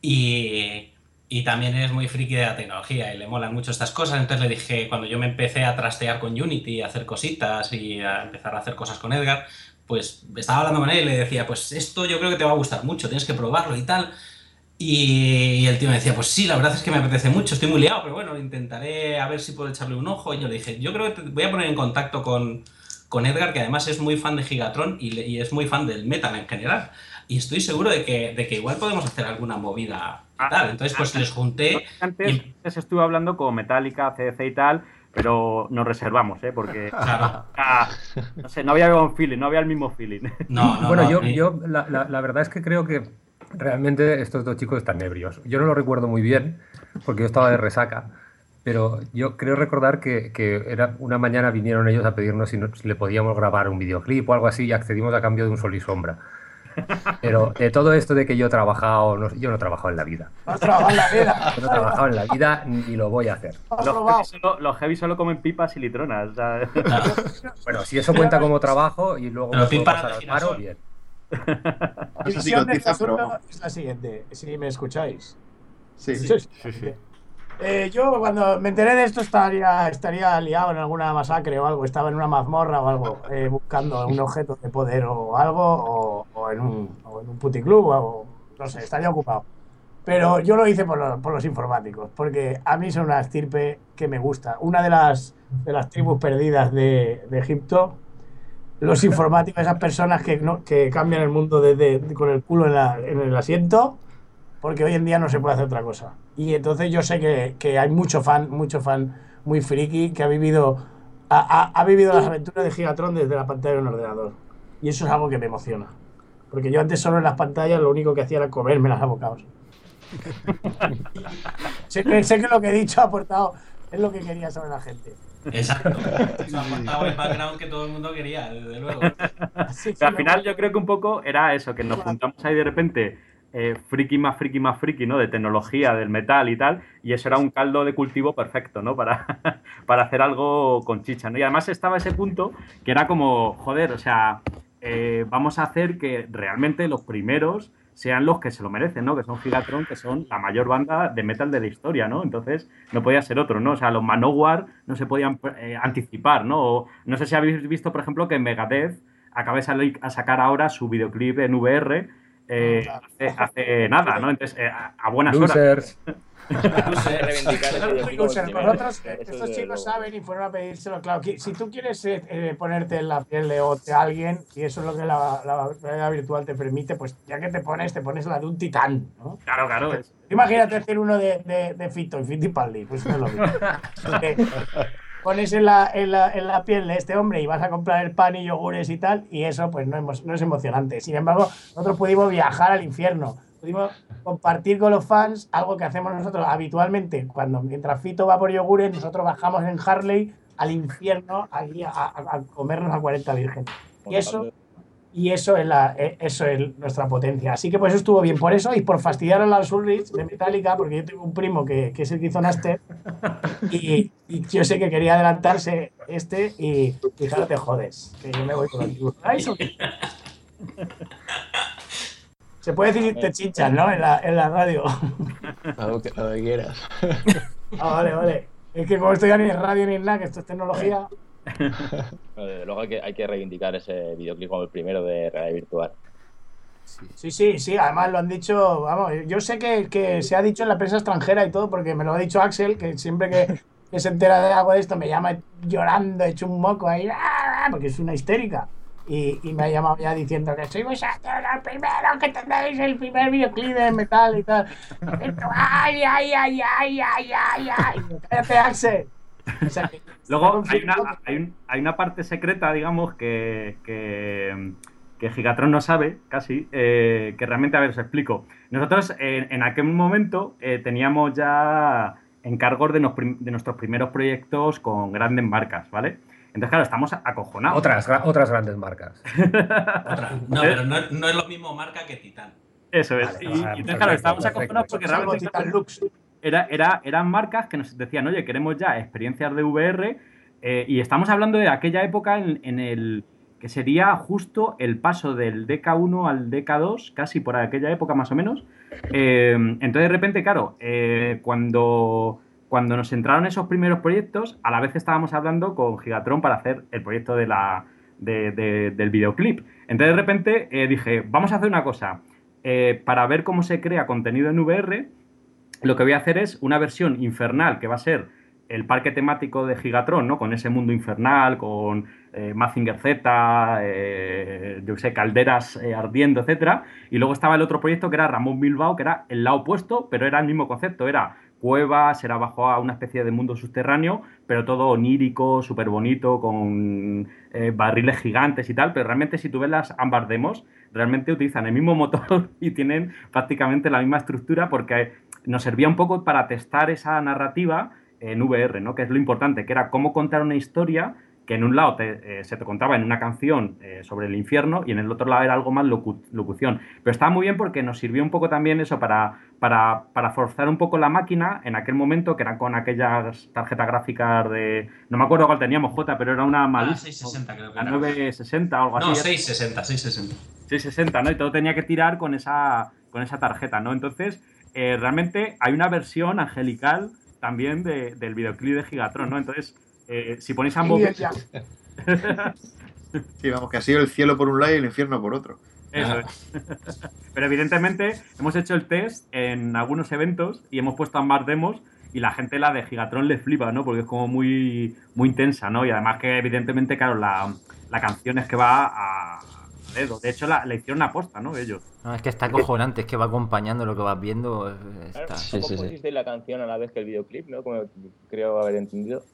y, y también es muy friki de la tecnología y le molan mucho estas cosas. Entonces le dije, cuando yo me empecé a trastear con Unity, a hacer cositas y a empezar a hacer cosas con Edgar, pues estaba hablando con él y le decía, pues esto yo creo que te va a gustar mucho, tienes que probarlo y tal. Y el tío me decía, pues sí, la verdad es que me apetece mucho, estoy muy liado, pero bueno, intentaré a ver si puedo echarle un ojo. Y yo le dije, yo creo que te voy a poner en contacto con, con Edgar, que además es muy fan de Gigatron y, y es muy fan del metal en general. Y estoy seguro de que, de que igual podemos hacer alguna movida tal. Entonces, pues les junté. Antes, antes estuve hablando con Metallica, CDC y tal, pero nos reservamos, ¿eh? Porque Claro. ah, no, sé, no había un feeling, no había el mismo feeling. No, no, bueno, no, yo, ni- yo la, la- la verdad es que creo que realmente estos dos chicos están ebrios. Yo no lo recuerdo muy bien, porque yo estaba de resaca, pero yo creo recordar que, que era una mañana vinieron ellos a pedirnos si, no- si le podíamos grabar un videoclip o algo así y accedimos a cambio de un sol y sombra. Pero de todo esto de que yo he trabajado, no- yo no he trabajado en la vida. No has trabajado en la vida. Yo no he trabajado en la vida ni lo voy a hacer. Los solo, los heavy solo comen pipas y litronas. o sea, Bueno, si eso cuenta como trabajo y luego me puedo pipa pasar de al paro, bien. No Mi sé si visión del cotiza, asunto pero es la siguiente, si me escucháis. sí. Sí, sí. Eh, yo cuando me enteré de esto estaría, estaría liado en alguna masacre o algo, estaba en una mazmorra o algo, eh, buscando un objeto de poder o algo, o, o en, un, o en un puticlub, o no sé, estaría ocupado. Pero yo lo hice por los, por los informáticos, porque a mí son una estirpe que me gusta. Una de las, de las tribus perdidas de, de Egipto, los informáticos, esas personas que, no- que cambian el mundo desde con el culo en, la- en el asiento, porque hoy en día no se puede hacer otra cosa. Y entonces yo sé que, que hay mucho fan, mucho fan muy friki que ha vivido, ha, ha- ha vivido las aventuras de Gigatron desde la pantalla de un ordenador. Y eso es algo que me emociona. Porque yo antes solo en las pantallas lo único que hacía era comerme las abocados. sé, que, sé que lo que he dicho ha aportado, es lo que quería saber la gente. Exacto. Eso ha aportado el background que todo el mundo quería, desde luego. Pero al final yo creo que un poco era eso, que nos juntamos ahí de repente, eh, friki más friki más friki, ¿no? De tecnología, del metal y tal, y eso era un caldo de cultivo perfecto, ¿no? Para, para hacer algo con chicha, ¿no? Y además estaba ese punto que era como, joder, o sea, eh, vamos a hacer que realmente los primeros sean los que se lo merecen, ¿no? Que son Gigatron, que son la mayor banda de metal de la historia, ¿no? Entonces no podía ser otro, ¿no? O sea, los Manowar no se podían eh, anticipar, ¿no? No sé si habéis visto, por ejemplo, que Megadeth acaba de salir a sacar ahora su videoclip en VR eh, hace, hace nada, ¿no? Entonces, eh, a, a buenas horas. Losers. sí, vosotros, eso estos chicos saben y fueron a pedírselo. Claro, si tú quieres eh, eh, ponerte en la piel de, o- de alguien, y eso es lo que la, la realidad virtual te permite, pues ya que te pones, te pones la de un titán. ¿no? Claro, claro. es- Imagínate hacer uno de, de, de Fito y Fittipaldi, pues no es lo mismo. Pones en la, en, la, en la piel de este hombre y vas a comprar el pan y yogures y tal, y eso pues no, emo- no es emocionante. Sin embargo, nosotros pudimos viajar al infierno pudimos compartir con los fans algo que hacemos nosotros habitualmente. Cuando mientras Fito va por yogures, nosotros bajamos en Harley al infierno allí a, a- a comernos a 40 virgen. Y eso, y eso es, la, eh, eso es nuestra potencia. Así que pues eso estuvo bien por eso y por fastidiar a Lars Ulrich de Metallica, porque yo tengo un primo que, que es el que hizo Naster y, y yo sé que quería adelantarse este y fíjate, te jodes, que yo me voy con los ¿Sabes o qué? Se puede decir te chinchan, ¿no? En la, en la radio. Lo que, lo que quieras. Ah, vale, vale. Es que como estoy ya ni en radio ni en nada, que esto es tecnología. Desde luego hay que, hay que reivindicar ese videoclip como el primero de realidad virtual. Sí, sí, sí, además lo han dicho, vamos, yo sé que, que se ha dicho en la prensa extranjera y todo, porque me lo ha dicho Axel, que siempre que, se entera de algo de esto me llama llorando, hecho un moco ahí, ¡ah! porque es una histérica. Y, me ha llamado ya diciendo que soy vosotros los primeros que tendréis el primer videoclip de metal y tal. Y ¡Ay, ay, ay, ay, ay, ay, ay! Cállate, Axel. O sea, que Luego hay una, confirmado hay, un- hay una parte secreta, digamos, que, que, que Gigatron no sabe casi, eh, que realmente, a ver, os explico. Nosotros eh, en aquel momento eh, teníamos ya encargos de, nos de nuestros primeros proyectos con grandes marcas, ¿vale? Entonces, claro, estamos acojonados. Otras, gra- otras grandes marcas. Otra. No, pero no, no es lo mismo marca que Titán. Eso es. Vale, y, vale, y entonces, perfecto, claro, perfecto. acojonados porque realmente Titan Lux. Era, era- eran marcas que nos decían, oye, queremos ya experiencias de VR eh, y estamos hablando de aquella época en, el que sería justo el paso del DK1 al DK2, casi por aquella época más o menos. Eh, entonces de repente, claro, eh, cuando, cuando nos entraron esos primeros proyectos, a la vez estábamos hablando con Gigatron para hacer el proyecto de la, de- de- del videoclip. Entonces de repente dije, vamos a hacer una cosa, para ver cómo se crea contenido en VR, lo que voy a hacer es una versión infernal que va a ser el parque temático de Gigatron, ¿no? Con ese mundo infernal, con eh, Mazinger Z, eh, yo sé, calderas eh, ardiendo, etcétera. Y luego estaba el otro proyecto que era Ramón Bilbao, que era el lado opuesto, pero era el mismo concepto. Era cuevas, era bajo a una especie de mundo subterráneo, pero todo onírico, súper bonito, con eh, barriles gigantes y tal. Pero realmente, si tú ves las ambas demos, realmente utilizan el mismo motor y tienen prácticamente la misma estructura porque nos servía un poco para testar esa narrativa en VR, ¿no? Que es lo importante, que era cómo contar una historia que en un lado te- eh, se te contaba en una canción eh, sobre el infierno y en el otro lado era algo más locu- locución. Pero estaba muy bien porque nos sirvió un poco también eso para, para, para forzar un poco la máquina en aquel momento, que eran con aquellas tarjetas gráficas de... No me acuerdo cuál teníamos, J, pero era una Ah, malísima. 660 creo que era. 960 o algo No, así. 660, 660. 660, ¿no? Y todo tenía que tirar con esa, con esa tarjeta, ¿no? Entonces, eh, realmente hay una versión angelical también de- del videoclip de Gigatron, ¿no? Entonces, eh, si ponéis ambos... Sí, vamos, que ha sido el cielo por un lado y el infierno por otro. Eso es. Pero evidentemente hemos hecho el test en algunos eventos y hemos puesto ambas demos y la gente la de Gigatron le flipa, ¿no? Porque es como muy, muy intensa, ¿no? Y además que evidentemente, claro, la, la canción es que va a dedo. De hecho, la, la hicieron aposta, ¿no? Ellos. No, es que está acojonante, es que va acompañando lo que vas viendo. Claro, Está... Sí, ¿no sí, sí. la canción a la vez que el videoclip, ¿no? Como creo haber entendido.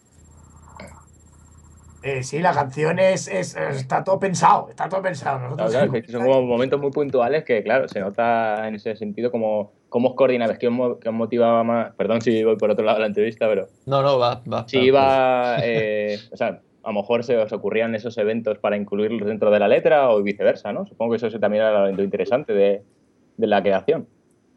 Eh, sí, la canción es, es- está todo pensado, está todo pensado. Nosotros claro, son como momentos muy puntuales que, claro, se nota en ese sentido como cómo os coordinabais, qué os, qué os motivaba más. Perdón si voy por otro lado de la entrevista, pero No, no, va, va. si iba. eh, o sea, a lo mejor se os ocurrían esos eventos para incluirlos dentro de la letra o viceversa, ¿no? Supongo que eso también era lo interesante de, de la creación.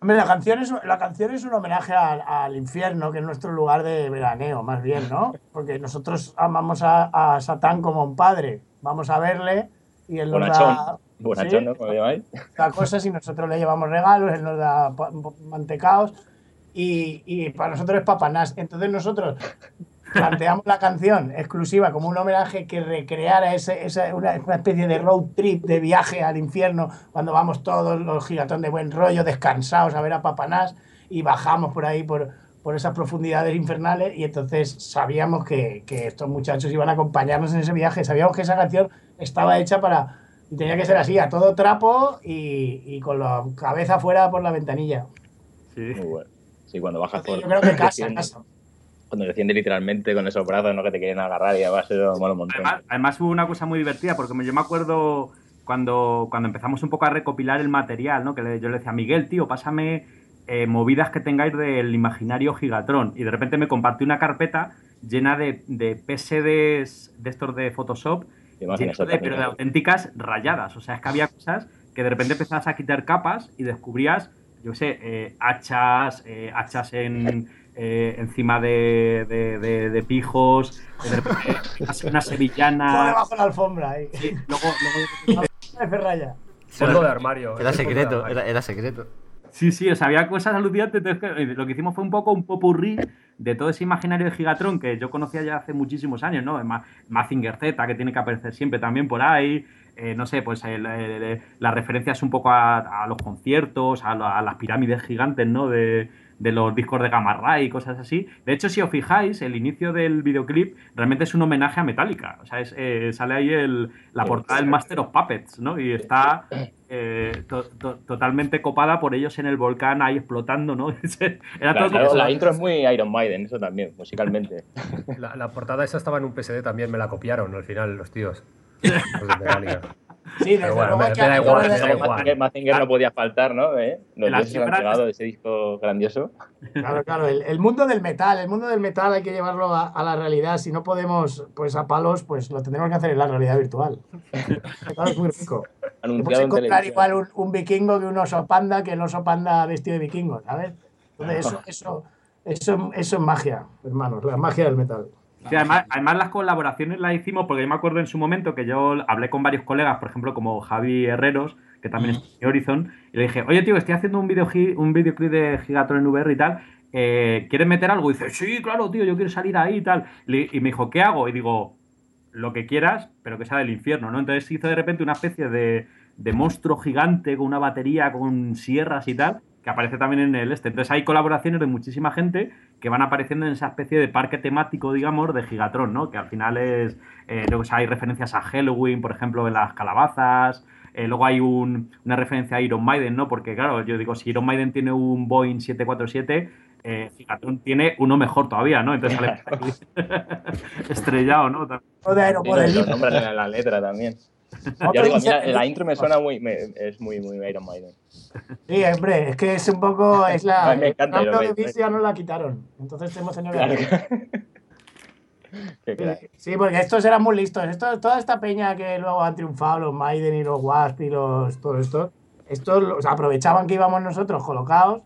Hombre, la canción es, la canción es un homenaje al, al infierno, que es nuestro lugar de veraneo, más bien, ¿no? Porque nosotros amamos a, a Satán como un padre. Vamos a verle y él nos da, Bonachón, Sí. ¿no? Como lo llamáis. da cosas y nosotros le llevamos regalos, él nos da mantecaos y, y para nosotros es papanás. Entonces nosotros planteamos la canción exclusiva como un homenaje que recreara ese, esa, una, una especie de road trip de viaje al infierno cuando vamos todos los gigatón de buen rollo, descansados a ver a papanás y bajamos por ahí por, por esas profundidades infernales y entonces sabíamos que, que estos muchachos iban a acompañarnos en ese viaje, sabíamos que esa canción estaba hecha para... Y tenía que ser así, a todo trapo y, y con la cabeza fuera por la ventanilla. Sí. Muy bueno. Sí, cuando bajas por. Yo creo que casa, desciende- casa. Cuando desciende literalmente con esos brazos, ¿no? Que te quieren agarrar y además eso mola un montón. Además, además hubo una cosa muy divertida, porque yo me acuerdo cuando, cuando empezamos un poco a recopilar el material, ¿no? Que le- yo le decía, Miguel, tío, pásame eh, movidas que tengáis del imaginario Gigatron. Y de repente me compartió una carpeta llena de, de PSDs de estos de Photoshop, de- pero de auténticas rayadas. O sea, es que había cosas que de repente empezabas a quitar capas y descubrías, yo sé, eh, hachas, eh, hachas en, eh, encima de, de- de- de pijos, una sevillana. debajo de la alfombra ahí. Sí, luego, luego- De Ferraya. Fondo de armario. Era secreto, era, era secreto. Sí, sí, o sea, había cosas alucinantes. entonces, que- lo que hicimos fue un poco un popurrí de todo ese imaginario de Gigatron que yo conocía ya hace muchísimos años, ¿no? Ma- Mazinger Z, que tiene que aparecer siempre también por ahí. eh, no sé, pues el- el- el- las referencias un poco a, a los conciertos, a, a las pirámides gigantes, ¿no? De, de los discos de Gamma Ray y cosas así. De hecho, si os fijáis, el inicio del videoclip realmente es un homenaje a Metallica. O sea, es, eh, sale ahí el, la portada del Master of Puppets, ¿no? Y está eh, to- to- totalmente copada por ellos en el volcán ahí explotando, ¿no? Era La, todo la- como- la intro es muy Iron Maiden, eso también, musicalmente. La, la portada esa estaba en un PSD también, me la copiaron al final los tíos. Los de Metallica. Sí, desde bueno, luego que da igual, da. Mazinger, Mazinger no podía faltar, ¿no? ¿Eh? Los dioses han llegado de ese disco grandioso. Claro, claro, el, el mundo del metal, el mundo del metal hay que llevarlo a, a la realidad. Si no podemos, pues a palos, pues lo tendremos que hacer en la realidad virtual. Claro, es muy rico. Anunciado en encontrar igual un, un vikingo que un oso panda que el oso panda vestido de vikingo, ¿sabes? Entonces eso, eso, eso, eso es magia, hermanos, la magia del metal. Sí, además, además las colaboraciones las hicimos porque yo me acuerdo en su momento que yo hablé con varios colegas, por ejemplo, como Javi Herreros, que también es de Horizon, y le dije, oye tío, estoy haciendo un, video, un videoclip de Gigatron en VR y tal, eh, ¿quieres meter algo? Y dice, sí, claro, tío, yo quiero salir ahí y tal. Y me dijo, ¿qué hago? Y digo, lo que quieras, pero que sea del infierno, ¿no? Entonces hizo de repente una especie de, de monstruo gigante con una batería, con sierras y tal, que aparece también en el este. Entonces hay colaboraciones de muchísima gente que van apareciendo en esa especie de parque temático, digamos, de Gigatron, ¿no? Que al final es, eh, luego hay referencias a Halloween, por ejemplo, en las calabazas. eh, luego hay un- una referencia a Iron Maiden, ¿no? Porque, claro, yo digo, si Iron Maiden tiene un Boeing 747, eh, Gigatron tiene uno mejor todavía, ¿no? Entonces sale estrellado, ¿no? O de Sí, aeromodelismo. lo nombran en la letra también. Digo, mira, la intro me suena muy, me- es muy, muy Iron Maiden. Sí, hombre, es que es un poco. Es la. Me encanta el Iron cambio de. Beast ya nos la quitaron. Entonces hemos tenido Claro que. Sí, porque estos eran muy listos. Esto, toda esta peña que luego han triunfado, los Maiden y los Wasp y los todo esto, estos los aprovechaban que íbamos nosotros colocados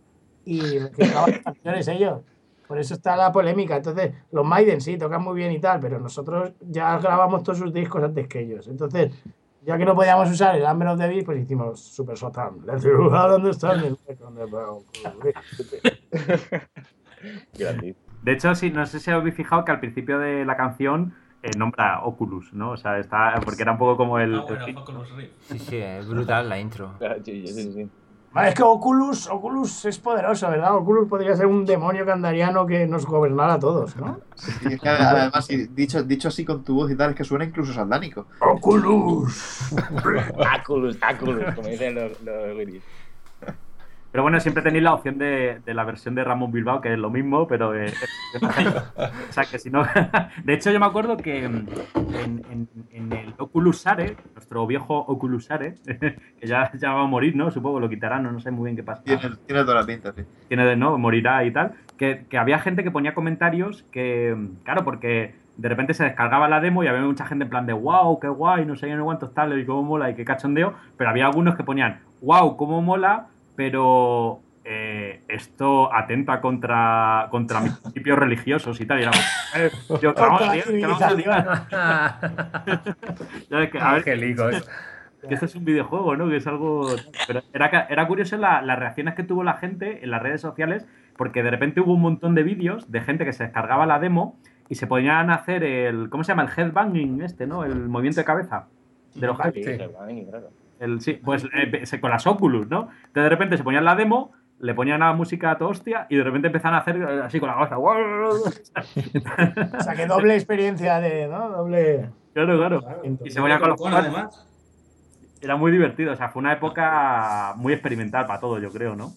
y canciones ellos. Por eso está la polémica. Entonces, los Maiden sí tocan muy bien y tal, pero nosotros ya grabamos todos sus discos antes que ellos. Entonces, ya que no podíamos usar el Amber of the Beast, pues hicimos Super Satan. Let's go brown. Gratis. De hecho, sí, no sé si habéis fijado que al principio de la canción eh, nombra Oculus, ¿no? O sea, está. Porque era un poco como el. Ah, bueno, el- Oculus Rift. Sí, sí, es brutal la intro. Sí, sí, sí. Vale, es que Oculus, Oculus es poderoso, ¿verdad? Oculus podría ser un demonio candariano que nos gobernara a todos, ¿no? Y es que además, dicho, dicho así con tu voz y tal, es que suena incluso satánico. Oculus. Aculus, Aculus, como dicen los, los. Pero bueno, siempre tenéis la opción de, de la versión de Ramón Bilbao, que es lo mismo, pero. eh, o sea, que si no. de hecho, yo me acuerdo que en, en- en el Oculus Sare, nuestro viejo Oculus Sare, que ya, ya va a morir, ¿no? Supongo lo quitarán, no, no sé muy bien qué pasa. Tiene, tiene toda la pinta, sí. tiene de no, morirá y tal, que, que había gente que ponía comentarios que, claro, porque de repente se descargaba la demo y había mucha gente en plan de wow, qué guay, no sé no cuántos tal, y cómo mola y qué cachondeo, pero había algunos que ponían wow, cómo mola, pero eh, esto atenta contra, contra mis principios religiosos y tal. Y era, eh, yo, vamos que vamos a liar. Ya ves que, a ver, Angélicos. que esto es un videojuego, ¿no? Que es algo. Pero era, era curioso la- las reacciones que tuvo la gente en las redes sociales, porque de repente hubo un montón de vídeos de gente que se descargaba la demo y se ponían a hacer el. ¿Cómo se llama? El headbanging este, ¿no? El movimiento de cabeza. De los Sí, heads. El, sí, pues eh, se- con las Oculus, ¿no? Entonces de repente se ponían la demo, le ponían la música a toda hostia y de repente empezaban a hacer eh, así con la cabeza. O sea, que doble experiencia de, ¿no? Doble. Claro, claro. Y se ponía con los además. Era muy divertido, o sea, fue una época muy experimental para todo, yo creo, ¿no?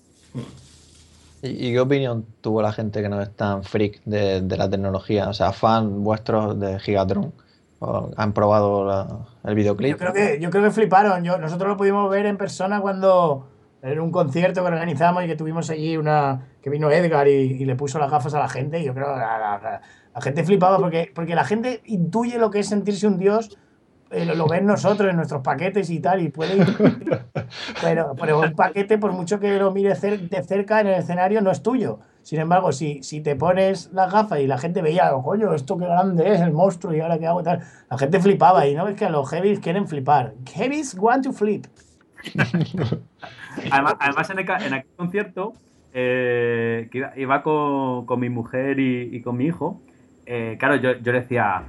¿Y, y qué opinión tuvo la gente que no es tan freak de, de la tecnología? O sea, fan vuestros de Gigatron. ¿O ¿Han probado la- el videoclip? Yo creo que, yo creo que fliparon. Yo, nosotros lo pudimos ver en persona cuando en un concierto que organizamos y que tuvimos allí una. que vino Edgar y, y le puso las gafas a la gente. Y yo creo que la, la- la- gente flipaba porque, porque la gente intuye lo que es sentirse un dios. eh, lo, lo ven nosotros en nuestros paquetes y tal, y puede intuir. Pero, pero un paquete, por mucho que lo mires cer- de cerca en el escenario, no es tuyo. Sin embargo, si, si te pones las gafas y la gente veía, coño, esto qué grande es el monstruo y ahora qué hago y tal, la gente flipaba y no es que los heavies quieren flipar. Heavies want to flip. Además, además en, el en aquel concierto, eh, que iba, con, con mi mujer y, y con mi hijo, eh, claro, yo, yo le decía,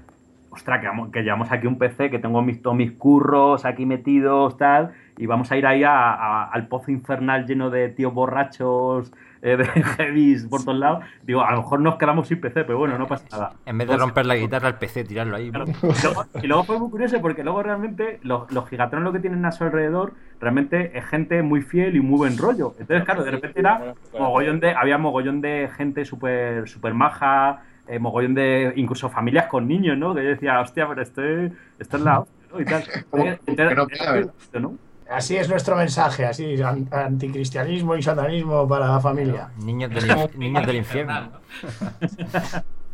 ostras, que, vamos- que llevamos aquí un PC, que tengo mis, todos mis curros aquí metidos, tal, y vamos a ir ahí a- a- al pozo infernal lleno de tíos borrachos, eh, de heavies por todos lados. Digo, a lo mejor nos quedamos sin PC, pero bueno, no pasa nada. En vez de romper la guitarra al PC, tirarlo ahí. Claro. Y luego, y luego fue muy curioso porque luego realmente los, los gigatrones lo que tienen a su alrededor realmente es gente muy fiel y muy buen rollo. Entonces, claro, de repente era mogollón de, había mogollón de gente súper super maja, eh, mogollón de incluso familias con niños, ¿no? Que yo decía, hostia, pero esto es, esto es la hostia, ¿no? Y tal. Entonces, que no queda, ¿verdad? ¿no? Así es nuestro mensaje, así, an- anticristianismo y satanismo para la familia. Niños del, inf- niños del infierno.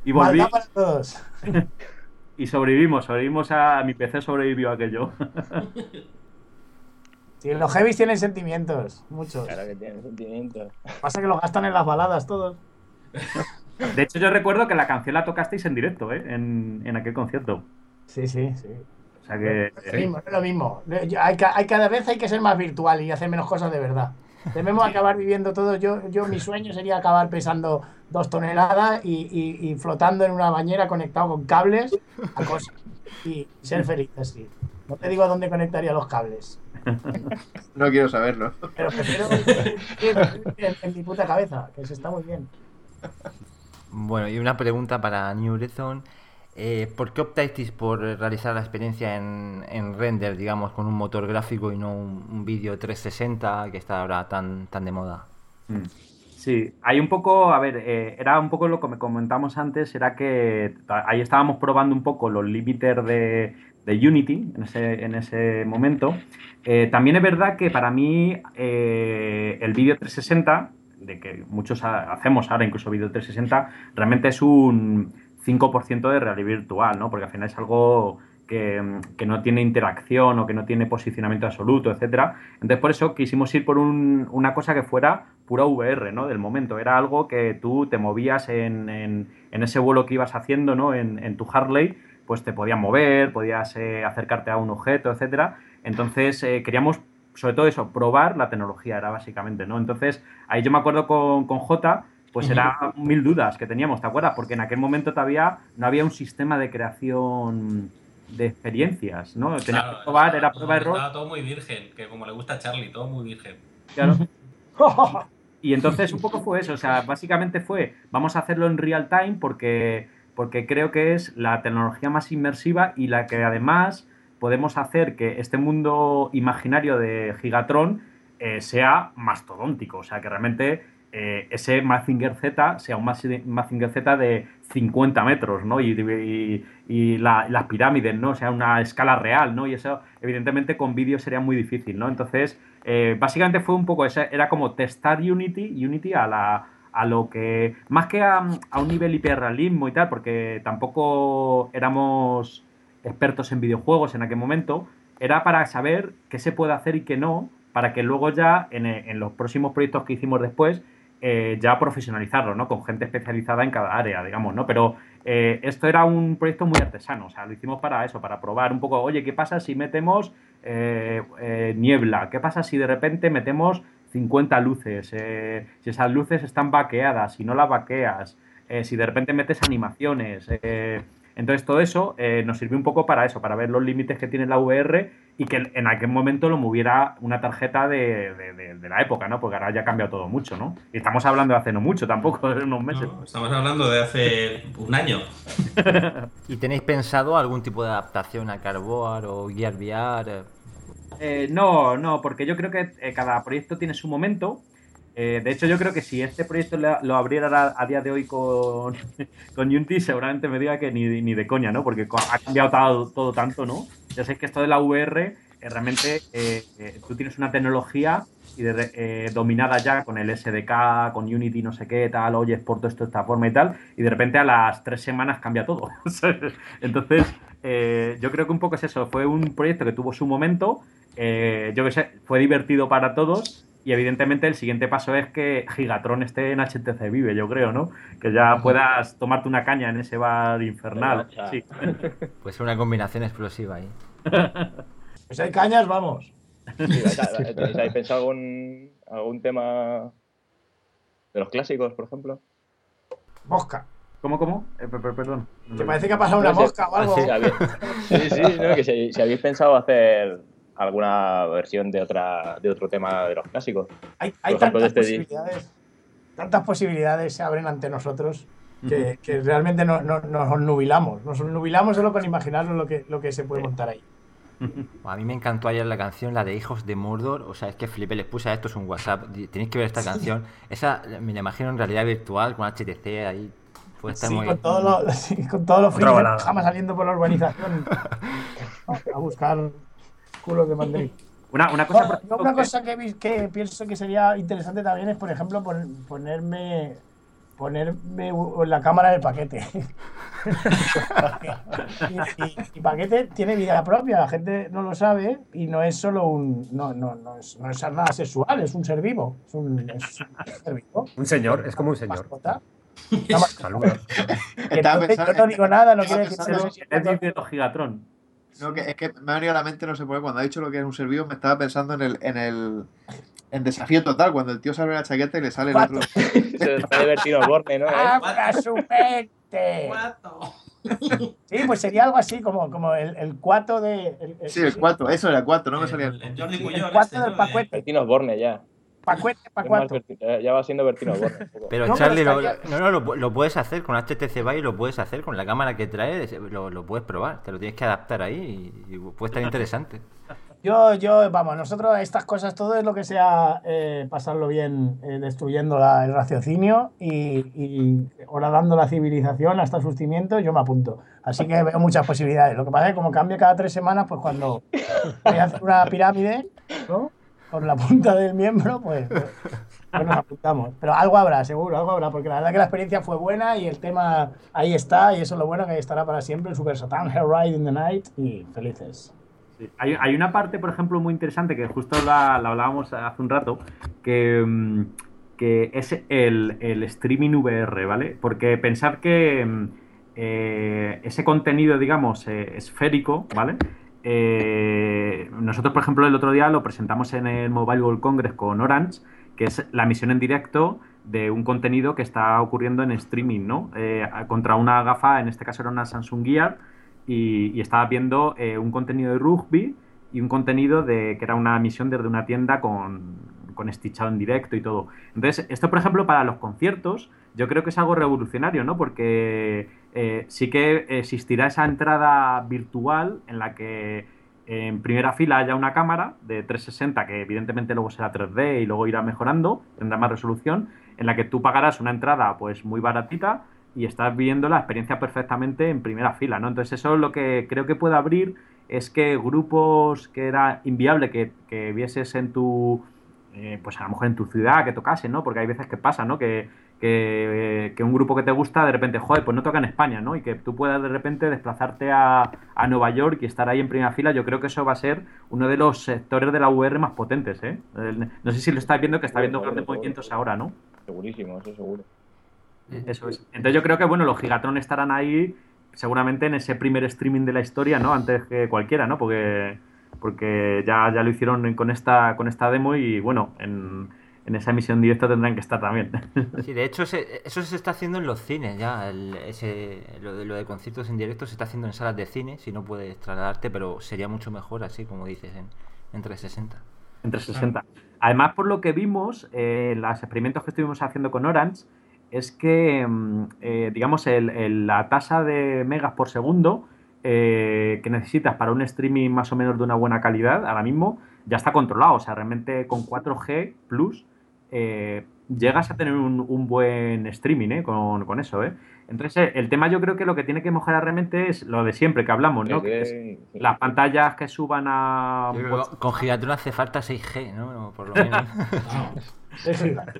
Y volví para todos. y sobrevivimos, sobrevivimos a mi PC sobrevivió a aquello. Sí, los heavies tienen sentimientos, muchos. Claro que tiene sentimientos. Pasa que lo gastan en las baladas todos. De hecho, yo recuerdo que la canción la tocasteis en directo, ¿eh? En, en aquel concierto. Sí, sí, sí. O sea que. Es lo mismo, es lo mismo. Yo- Hay, ca- hay cada vez hay que ser más virtual y hacer menos cosas de verdad. Debemos acabar viviendo todo. Yo, yo mi sueño sería acabar pesando dos toneladas y, y- y flotando en una bañera conectado con cables a cosas. Y ser feliz así. No te digo a dónde conectaría los cables. No quiero saberlo. Pero prefiero en mi puta cabeza, que se está muy bien. Bueno, y una pregunta para New Horizon. Eh, ¿Por qué optasteis por realizar la experiencia en, en render, digamos, con un motor gráfico y no un, un vídeo 360 que está ahora tan, tan de moda? Mm. Sí, hay un poco, a ver, eh, era un poco lo que me comentamos antes, era que ahí estábamos probando un poco los límites de, Unity en ese, en ese momento. Eh, también es verdad que para mí el vídeo 360, de que muchos ha- hacemos ahora, incluso vídeo 360, realmente es un 5% de realidad virtual, ¿no? Porque al final es algo que, que no tiene interacción o que no tiene posicionamiento absoluto, etcétera. Entonces, por eso quisimos ir por un- una cosa que fuera pura VR, ¿no? Del momento. Era algo que tú te movías en, en- ese vuelo que ibas haciendo, ¿no? En, en tu Harley, pues te podías mover, podías eh, acercarte a un objeto, etcétera. Entonces, eh, queríamos, sobre todo eso, probar la tecnología, era básicamente, ¿no? Entonces, ahí yo me acuerdo con, con J, pues era mil dudas que teníamos, ¿te acuerdas? Porque en aquel momento todavía no había un sistema de creación de experiencias, ¿no? Tenías Claro, que probar, era todo- prueba error. Estaba todo muy virgen, que como le gusta a Charlie, todo muy virgen. Claro. Y entonces un poco fue eso, o sea, básicamente fue, vamos a hacerlo en real time porque, porque creo que es la tecnología más inmersiva y la que además podemos hacer que este mundo imaginario de Gigatron eh, sea mastodóntico, o sea, que realmente eh, ese Mazinger Z sea un Mazi- Mazinger Z de 50 metros, ¿no? Y, y- y la- las pirámides, ¿no? O sea, una escala real, ¿no? Y eso, evidentemente, con vídeo sería muy difícil, ¿no? Entonces, eh, básicamente fue un poco, ese- era como testar Unity, Unity a la a lo que, más que a, a un nivel hiperrealismo y tal, porque tampoco éramos expertos en videojuegos en aquel momento, era para saber qué se puede hacer y qué no, para que luego ya en, en los próximos proyectos que hicimos después, eh, ya profesionalizarlo, ¿no? Con gente especializada en cada área, digamos, ¿no? Pero eh, esto era un proyecto muy artesano, o sea, lo hicimos para eso, para probar un poco, oye, ¿qué pasa si metemos eh, niebla? ¿Qué pasa si de repente metemos 50 luces? Si esas luces están vaqueadas, si no las vaqueas, si de repente metes animaciones. Entonces todo eso eh, nos sirvió un poco para eso, para ver los límites que tiene la VR y que en aquel momento lo moviera una tarjeta de, de- de- de la época, ¿no? Porque ahora ya ha cambiado todo mucho, ¿no? Y estamos hablando de hace no mucho tampoco, de unos meses. No, estamos hablando de hace un año. ¿Y tenéis pensado algún tipo de adaptación a Carboard o Gear VR? Eh, no, no, porque yo creo que eh, cada proyecto tiene su momento Eh, de hecho, yo creo que si este proyecto lo, abriera a, día de hoy con, Unity, seguramente me diga que ni, de coña, ¿no? Porque ha cambiado todo, tanto, ¿no? Ya sé que esto de la VR, eh, realmente eh, eh, tú tienes una tecnología y eh, dominada ya con el SDK, con Unity, no sé qué, tal, oye, exporto esto de esta forma y tal, y de repente a las tres semanas cambia todo. Entonces, yo creo que un poco es eso, fue un proyecto que tuvo su momento, yo que sé, fue divertido para todos. Y evidentemente el siguiente paso es que Gigatron esté en HTC Vive, yo creo, ¿no? Que ya puedas tomarte una caña en ese bar infernal. Sí. Pues una combinación explosiva ahí. Pues hay cañas, vamos. Sí, ¿vais a- ¿tenéis- ¿Habéis pensado algún, algún tema de los clásicos, por ejemplo? Mosca. ¿Cómo, cómo? Eh, per- per- perdón. Que parece que ha pasado una mosca o algo. Sí, sí, sí, no, que si, si habéis pensado hacer alguna versión de otra de otro tema de los clásicos. Hay, hay ejemplo, tantas este posibilidades. Tantas posibilidades se abren ante nosotros que, que realmente no- no- nos nubilamos. Nos nubilamos solo con imaginarnos lo que, lo que se puede montar ahí. A mí me encantó ayer la canción, la de Hijos de Mordor. O sea, es que flipé, les puse a esto es un WhatsApp. Tenéis que ver esta canción. Esa me la imagino en realidad virtual con HTC ahí. Puede estar Sí, muy con todos los, sí, con todos los pijama saliendo por la urbanización a buscar culos de Madrid. Una, una cosa, ejemplo, una que- cosa que, pienso que sería interesante también es, por ejemplo, pon- ponerme ponerme la cámara del paquete. y, y- y paquete tiene vida propia, la gente no lo sabe y no es solo un no, no, no, es, no es nada sexual, es un ser vivo, es un, es un ser vivo. Un señor, es como un señor. mascota. Entonces yo no digo nada, no quiere decir que pensando- sea es de los Gigatron. No, que, es que me ha venido a la mente, no sé por qué, cuando ha dicho lo que es un ser vivo, me estaba pensando en el, en el en desafío total, cuando el tío se abre la chaqueta y le sale el otro. Se está divertido el Borne, ¿no? ¡Abra su mente! Sí, pues sería algo así como, como el, el cuato de. El, el- Sí, el cuatro, eso era el cuatro, no me salía El, el el Jordi el Puyol. cuatro este, del. Bertino Osborne ya. Pacuete, pacuato. Eh, Ya va siendo Bertino poco. Pero No, Charlie, pero lo, no, no, lo, lo puedes hacer con HTC Vive, lo puedes hacer con la cámara que trae, lo, lo puedes probar, te lo tienes que adaptar ahí y, y puede estar interesante. Yo, yo, vamos, nosotros estas cosas, todo es lo que sea eh, pasarlo bien, eh, destruyendo la- el raciocinio y, y horadando la civilización hasta sus cimientos, yo me apunto. Así que veo muchas posibilidades. Lo que pasa es que como cambia cada tres semanas, pues cuando voy a hacer una pirámide, ¿no? Con la punta del miembro, pues, pues, pues nos apuntamos. Pero algo habrá, seguro, algo habrá, porque la verdad que la experiencia fue buena y el tema ahí está, y eso es lo bueno que ahí estará para siempre, el Super Satan Hell Ride in the Night, y felices. Hay, una parte, por ejemplo, muy interesante que justo la, la hablábamos hace un rato, que, mm, que es el, el streaming VR, ¿vale? Porque pensar que mm, eh, ese contenido, digamos, eh, esférico, ¿vale? Eh, nosotros, por ejemplo, el otro día lo presentamos en el Mobile World Congress con Orange, que es la emisión en directo de un contenido que está ocurriendo en streaming, ¿no? Eh, contra una gafa, en este caso era una Samsung Gear, y, estaba viendo eh, un contenido de rugby y un contenido de que era una emisión desde una tienda con, con estichado en directo y todo. Entonces, esto, por ejemplo, para los conciertos, yo creo que es algo revolucionario, ¿no? Porque eh, sí que existirá esa entrada virtual en la que en primera fila haya una cámara de 360 que evidentemente luego será 3D y luego irá mejorando, tendrá más resolución, en la que tú pagarás una entrada pues muy baratita y estás viendo la experiencia perfectamente en primera fila, ¿no? Entonces eso es lo que creo que puede abrir es que grupos que era inviable que, que vieses en tu, eh, pues a lo mejor en tu ciudad, que tocase, ¿no? Porque hay veces que pasa, ¿no? Que, que, que un grupo que te gusta de repente, joder, pues no toca en España, ¿no? Y que tú puedas de repente desplazarte a, a Nueva York y estar ahí en primera fila, yo creo que eso va a ser uno de los sectores de la VR más potentes, ¿eh? No sé si lo estás viendo, que está viendo grandes movimientos ahora, ¿no? Segurísimo, eso seguro. Eso es. Entonces yo creo que, bueno, los Gigatron estarán ahí seguramente en ese primer streaming de la historia, ¿no? Antes que cualquiera, ¿no? Porque, porque ya, ya lo hicieron con esta, con esta demo y, bueno, en, en esa emisión directa tendrán que estar también. Sí, de hecho, se- eso se está haciendo en los cines ya. el- ese, lo, de, lo de conciertos en directo se está haciendo en salas de cine, si no puedes trasladarte, pero sería mucho mejor así, como dices, en, en 360. Entre 60. Además, por lo que vimos eh, en los experimentos que estuvimos haciendo con Orange, es que, mm, eh, digamos, el- el- la tasa de megas por segundo eh, que necesitas para un streaming más o menos de una buena calidad, ahora mismo ya está controlado. O sea, realmente con 4G Plus eh, llegas a tener un, un buen streaming ¿eh? con, con eso. ¿eh? Entonces, eh, el tema yo creo que lo que tiene que mejorar realmente es lo de siempre que hablamos, ¿no? Sí, Que es sí, sí. las pantallas que suban a... Con Gigatron hace falta 6G, ¿no? No, Por lo menos.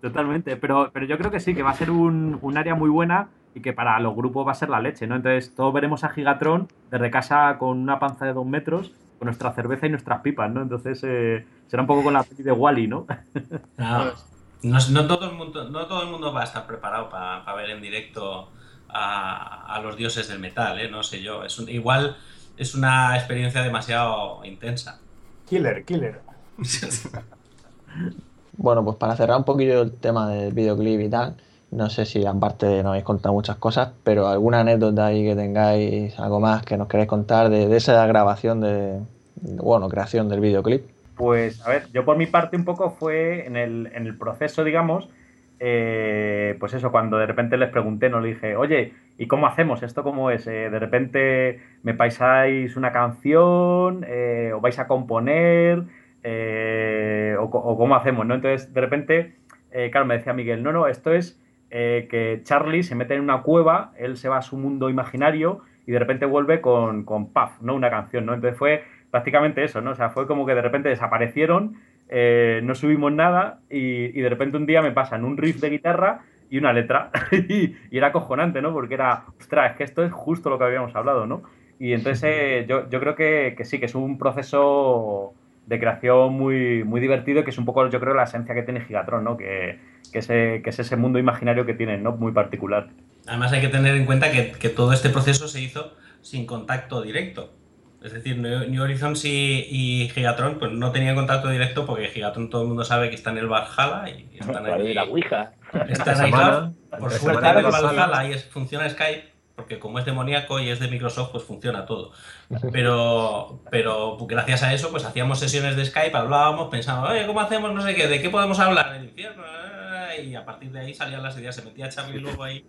Totalmente, pero, pero yo creo que sí, que va a ser un, un área muy buena y que para los grupos va a ser la leche, ¿no? Entonces todos veremos a Gigatron desde casa con una panza de dos metros, con nuestra cerveza y nuestras pipas, ¿no? Entonces eh, será un poco con la peli de Wally, ¿no? Claro. No, no todo el mundo, no todo el mundo va a estar preparado para ver en directo a, a los dioses del metal, ¿eh? no sé yo. Es un- igual es una experiencia demasiado intensa. Killer, killer. Bueno, pues para cerrar un poquillo el tema del videoclip y tal, no sé si aparte nos habéis contado muchas cosas, pero alguna anécdota ahí que tengáis, algo más que nos queréis contar de, esa grabación de, bueno, creación del videoclip. Pues, a ver, yo por mi parte un poco fue en el, en el proceso, digamos, eh, pues eso, cuando de repente les pregunté, no le dije, oye, ¿y cómo hacemos? ¿Esto cómo es? Eh, de repente me paisáis una canción, eh, o vais a componer, eh, o, o cómo hacemos, ¿no? Entonces, de repente, eh, claro, me decía Miguel, no, no, esto es eh, que Charlie se mete en una cueva, él se va a su mundo imaginario y de repente vuelve con, con Puff, ¿no? Una canción, ¿no? Entonces fue prácticamente eso, ¿no? O sea, fue como que de repente desaparecieron, eh, no subimos nada y, y de repente un día me pasan un riff de guitarra y una letra y, y era acojonante, ¿no? Porque era, ostras, es que esto es justo lo que habíamos hablado, ¿no? Y entonces eh, yo, yo creo que, que sí, que es un proceso de creación muy, muy divertido, que es un poco, yo creo, la esencia que tiene Gigatron, ¿no? Que, que, ese, que es ese mundo imaginario que tienen, ¿no? Muy particular. Además hay que tener en cuenta que, que todo este proceso se hizo sin contacto directo. Es decir, New Horizons y, y Gigatron pues no tenían contacto directo porque Gigatron todo el mundo sabe que está en el Valhalla y están ahí. la Ouija. Están ahí, Por suerte el. Valhalla y es- funciona Skype, porque como es demoníaco y es de Microsoft, pues funciona todo. Pero, pero gracias a eso, pues hacíamos sesiones de Skype, hablábamos, pensábamos, oye, ¿cómo hacemos? No sé qué, ¿de qué podemos hablar? ¿El infierno? Y a partir de ahí salían las ideas. Se metía Charlie luego ahí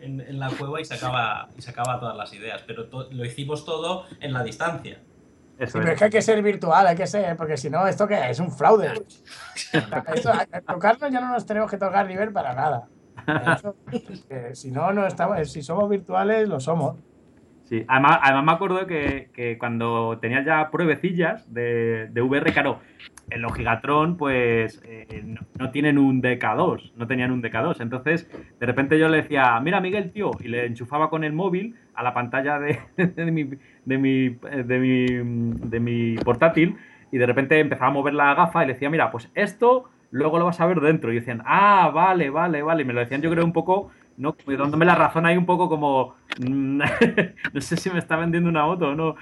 en, en la cueva y sacaba, y sacaba todas las ideas. Pero to- lo hicimos todo en la distancia. Sí, pero es que hay que ser virtual, hay que ser, porque si no, ¿esto qué es? Un fraude. Esto, a- tocarnos ya no nos tenemos que tocar ni ver para nada. Eh, si no, no estamos, si somos virtuales, lo somos. Sí, además, además me acuerdo que, que cuando tenía ya pruebecillas de, de VR, claro, en los Gigatron pues eh, no, no tienen un DK2, no tenían un DK2. Entonces, de repente yo le decía, mira Miguel, tío, y le enchufaba con el móvil a la pantalla de, de, mi, de, mi, de, mi, de mi portátil y de repente empezaba a mover la gafa y le decía, mira, pues esto luego lo vas a ver dentro. Y decían, ah, vale, vale, vale. Y me lo decían yo creo un poco, ¿no? Dándome la razón ahí un poco como, mm, no sé si me está vendiendo una moto o no.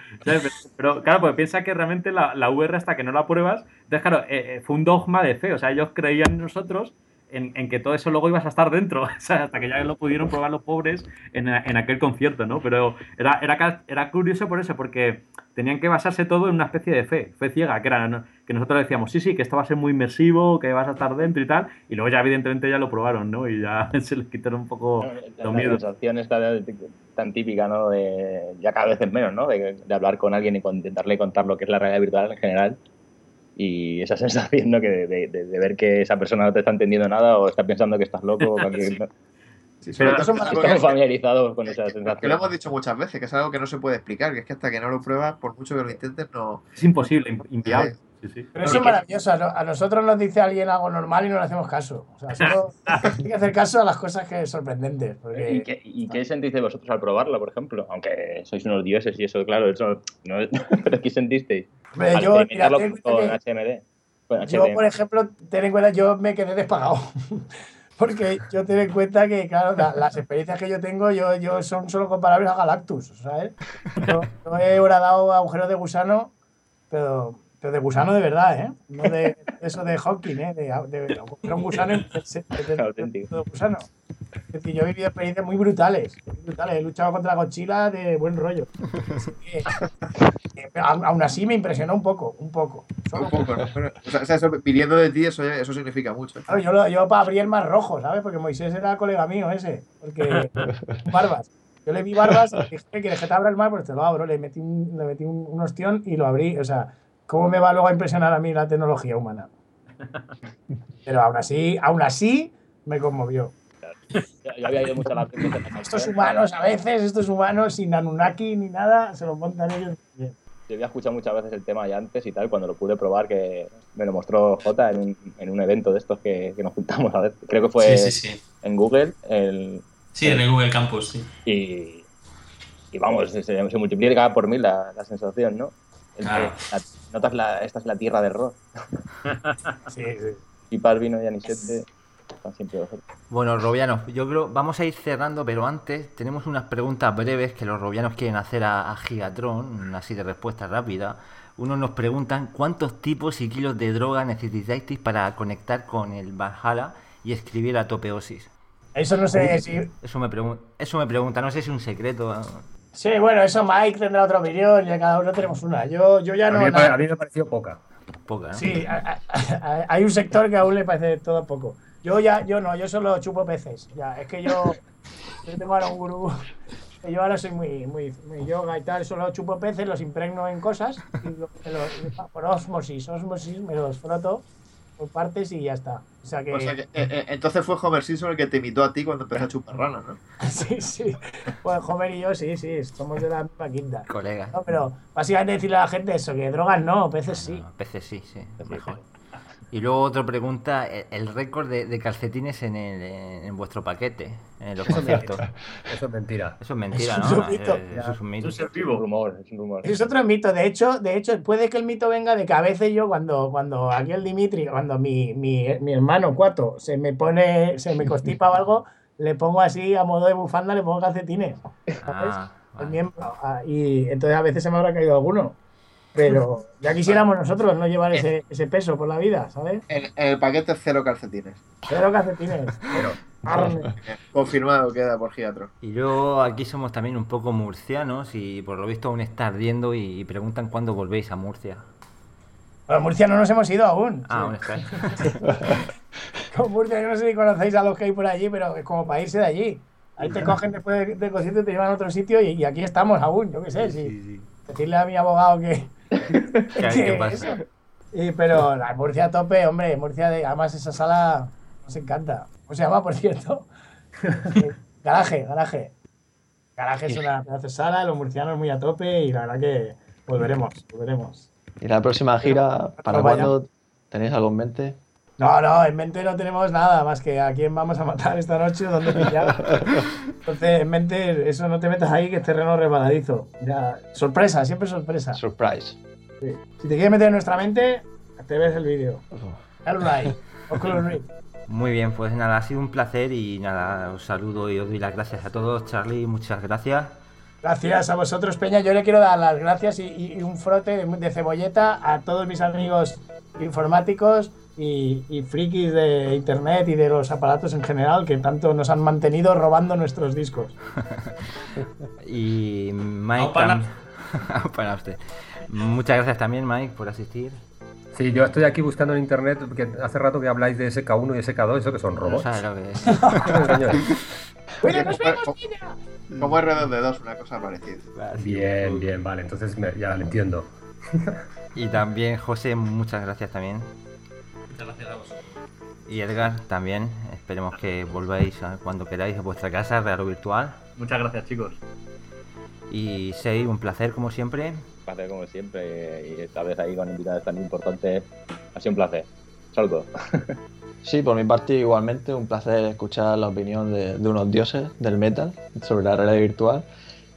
pero, claro, porque piensa que realmente la, la VR hasta que no la pruebas, entonces claro, eh, eh, fue un dogma de fe. O sea, ellos creían en nosotros en, en que todo eso luego ibas a estar dentro, o sea, hasta que ya lo pudieron probar los pobres en, en aquel concierto, ¿no? Pero era, era, era curioso por eso, porque tenían que basarse todo en una especie de fe, fe ciega, que era ¿no? que nosotros decíamos, sí, sí, que esto va a ser muy inmersivo, que vas a estar dentro y tal, y luego ya evidentemente ya lo probaron, ¿no? Y ya se les quitaron un poco La, los la miedos. sensación esta de- tan típica, ¿no? De, ya cada vez es menos, ¿no? De, de hablar con alguien y con- intentarle contar lo que es la realidad virtual en general. Y esa sensación, ¿no? Que de, de- de- de ver que esa persona no te está entendiendo nada o está pensando que estás loco. o que- Sí. no- Sí, sobre todo son estamos familiarizados con esa que lo sensación. hemos dicho muchas veces, que es algo que no se puede explicar, que es que hasta que no lo pruebas, por mucho que lo intentes, no. Es imposible, in- inviable. Sí, sí. Pero eso es maravilloso. A no- a nosotros nos dice alguien algo normal y no le hacemos caso. O sea, solo hay que hacer caso a las cosas que sorprendentes. ¿Y qué, y qué sentiste vosotros al probarlo, por ejemplo? Aunque sois unos dioses y eso, claro, eso no es- pero ¿qué sentisteis? Al yo, experimentarlo con que- HMD. Con yo, por ejemplo, ten en cuenta, yo me quedé despagado. Porque yo ten en cuenta que, claro, la- las experiencias que yo tengo yo, yo son solo comparables a Galactus, ¿sabes? Yo, yo he horadado agujeros de gusano, pero, pero de gusano de verdad, ¿eh? No de eso de Hawking, ¿eh? De, de, de un gusano en- de- de- Auténtico. de gusano. Es decir, yo he vivido experiencias muy brutales, muy brutales. He luchado contra Godzilla de buen rollo. Así que, eh, aún así me impresionó un poco, un poco. Solo Un poco, ¿no? O sea, eso, viniendo de ti, eso, eso significa mucho. Claro, yo, lo- yo para abrir el mar rojo, ¿sabes? Porque Moisés era colega mío ese. Porque. Barbas. Yo le vi barbas y dije, ¿quieres que te abra el mar? Pues te lo abro. Le metí un, le metí un, un ostión y lo abrí. O sea, ¿cómo me va luego a impresionar a mí la tecnología humana? Pero aún así, aún así, me conmovió. Yo había ido mucho a la Estos humanos, a veces, estos humanos, sin Anunnaki ni nada, se lo montan ellos bien. Yo había escuchado muchas veces el tema ya antes y tal, cuando lo pude probar, que me lo mostró Jota en un, en un evento de estos que, que nos juntamos a ver. Creo que fue Sí, sí, sí. en Google. El, Sí, en el Google Campus, sí. y, y vamos, se, se multiplica por mil la, la sensación, ¿no? El Claro. la- notas la, esta es la tierra de Ross. Sí, sí. Y Parvino y Anisette están siempre. Bueno, Robianos, yo creo vamos a ir cerrando, pero antes tenemos unas preguntas breves que los Robianos quieren hacer a, a Gigatron, así de respuesta rápida. Unos nos preguntan cuántos tipos y kilos de droga necesitáis para conectar con el Valhalla y escribir a topeosis. Eso no sé si. Eso me, pregun- eso me pregunta, no sé si es un secreto. ¿Eh? Sí, bueno, eso Mike tendrá otra opinión, ya cada uno tenemos una. Yo, yo ya A no. mí, a mí me pareció poca. Poca, ¿no? Sí, a- a- a- hay un sector que aún le parece todo poco. Yo ya, yo no, yo solo chupo peces. Ya, es que yo, yo tengo ahora un gurú. que Yo ahora soy muy, muy, muy yoga y tal, solo chupo peces, los impregno en cosas y los- por osmosis, osmosis me los froto por partes y ya está. O sea que, O sea que, eh, eh, entonces fue Homer Simpson el que te imitó a ti cuando empezó a chupar ranas, ¿no? sí, sí. Pues Homer y yo sí, sí, somos de la misma quinta. Colega. No, pero básicamente decirle a la gente eso, que drogas no, peces sí. No, peces sí, sí, mejor. Y luego otra pregunta, el, el récord de, de calcetines en, el, en vuestro paquete, en los Eso es conciertos. mentira. Eso es mentira. Eso es mentira, Eso es ¿no? un mito. Eh, Eso es un mito. Es un ser Es un rumor, es un rumor. Es otro mito. De hecho, de hecho, puede que el mito venga de que a veces yo, cuando, cuando aquí el Dimitri, cuando mi, mi, mi hermano Cuato se me pone, se me constipa o algo, le pongo así a modo de bufanda, le pongo calcetines. ¿sabes? Ah, El miembro. Ah, Y entonces a veces se me habrá caído alguno. Pero ya quisiéramos nosotros no llevar ese, ese peso por la vida, ¿sabes? En, en el paquete cero calcetines. Cero calcetines. Pero. Confirmado queda por Giatron. Y luego aquí somos también un poco murcianos y por lo visto aún está ardiendo y, y preguntan cuándo volvéis a Murcia. Bueno, Murcia no nos hemos ido aún. Ah, Sí. aún estáis. Con Murcia, yo no sé si conocéis a los que hay por allí, pero es como para irse de allí. Ahí te cogen después de- del concierto y te llevan a otro sitio y, y aquí estamos aún, yo qué sé. si- Decirle a mi abogado que. Pero la Murcia a tope, hombre, Murcia, de, además esa sala nos encanta. ¿Cómo se llama, por cierto? garaje, garaje. Garaje es una pedazo de sala, los murcianos muy a tope y la verdad que volveremos, volveremos. ¿Y la próxima gira, para cuándo tenéis algo en mente? No, no, en mente no tenemos nada más que a quién vamos a matar esta noche, dónde pillar. Entonces, en mente, eso no te metas ahí, que es terreno resbaladizo. Ya, sorpresa, siempre sorpresa. Surprise. Sí. Si te quieres meter en nuestra mente, te ves el vídeo. El right. Muy bien, pues nada, ha sido un placer y nada, os saludo y os doy las gracias a todos. Charlie, muchas gracias. Gracias a vosotros, Peña. Yo le quiero dar las gracias y, y- y un frote de, de cebolleta a todos mis amigos informáticos y, y frikis de internet y de los aparatos en general que tanto nos han mantenido robando nuestros discos. Y Mike. Aupana usted. Muchas gracias también, Mike, por asistir. sí, yo estoy aquí buscando en internet, porque hace rato que habláis de SK1 y SK2, eso que son robots. sabes lo que es. Nos vemos, Como- Peña. Como R2D2, una cosa parecida. Bien, bien, vale, entonces me- ya lo entiendo. Y también, José, muchas gracias también. Muchas gracias a vosotros. Y Edgar también. Esperemos que volváis a- cuando queráis a vuestra casa, real o virtual. Muchas gracias, chicos. Y Sei, un placer como siempre. Un placer como siempre y esta vez ahí con invitados tan importantes. Ha sido un placer. Saludos. Sí, por mi parte igualmente un placer escuchar la opinión de, de unos dioses del metal sobre la realidad virtual.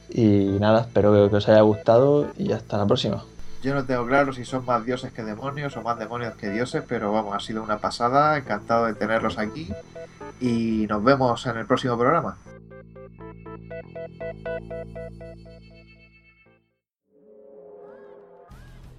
Y nada, espero que, que os haya gustado y hasta la próxima. Yo no tengo claro si son más dioses que demonios o más demonios que dioses, pero vamos, ha sido una pasada. Encantado de tenerlos aquí. Y nos vemos en el próximo programa.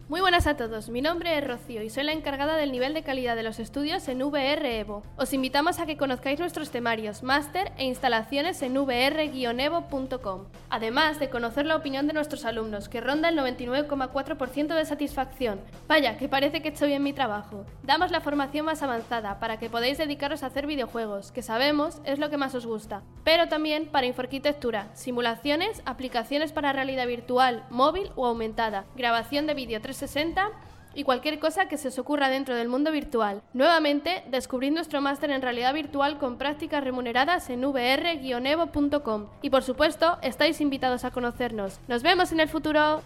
Muy buenas a todos, mi nombre es Rocío y soy la encargada del nivel de calidad de los estudios en VR Evo. Os invitamos a que conozcáis nuestros temarios, máster e instalaciones en vr-evo.com. Además de conocer la opinión de nuestros alumnos, que ronda el 99,4% de satisfacción. Vaya, que parece que he hecho bien mi trabajo. Damos la formación más avanzada para que podáis dedicaros a hacer videojuegos, que sabemos es lo que más os gusta. Pero también para infoarquitectura, simulaciones, aplicaciones para realidad virtual, móvil o aumentada, grabación de vídeo 360 y cualquier cosa que se os ocurra dentro del mundo virtual. Nuevamente, descubrid nuestro máster en realidad virtual con prácticas remuneradas en vr-evo.com y por supuesto, estáis invitados a conocernos. Nos vemos en el futuro.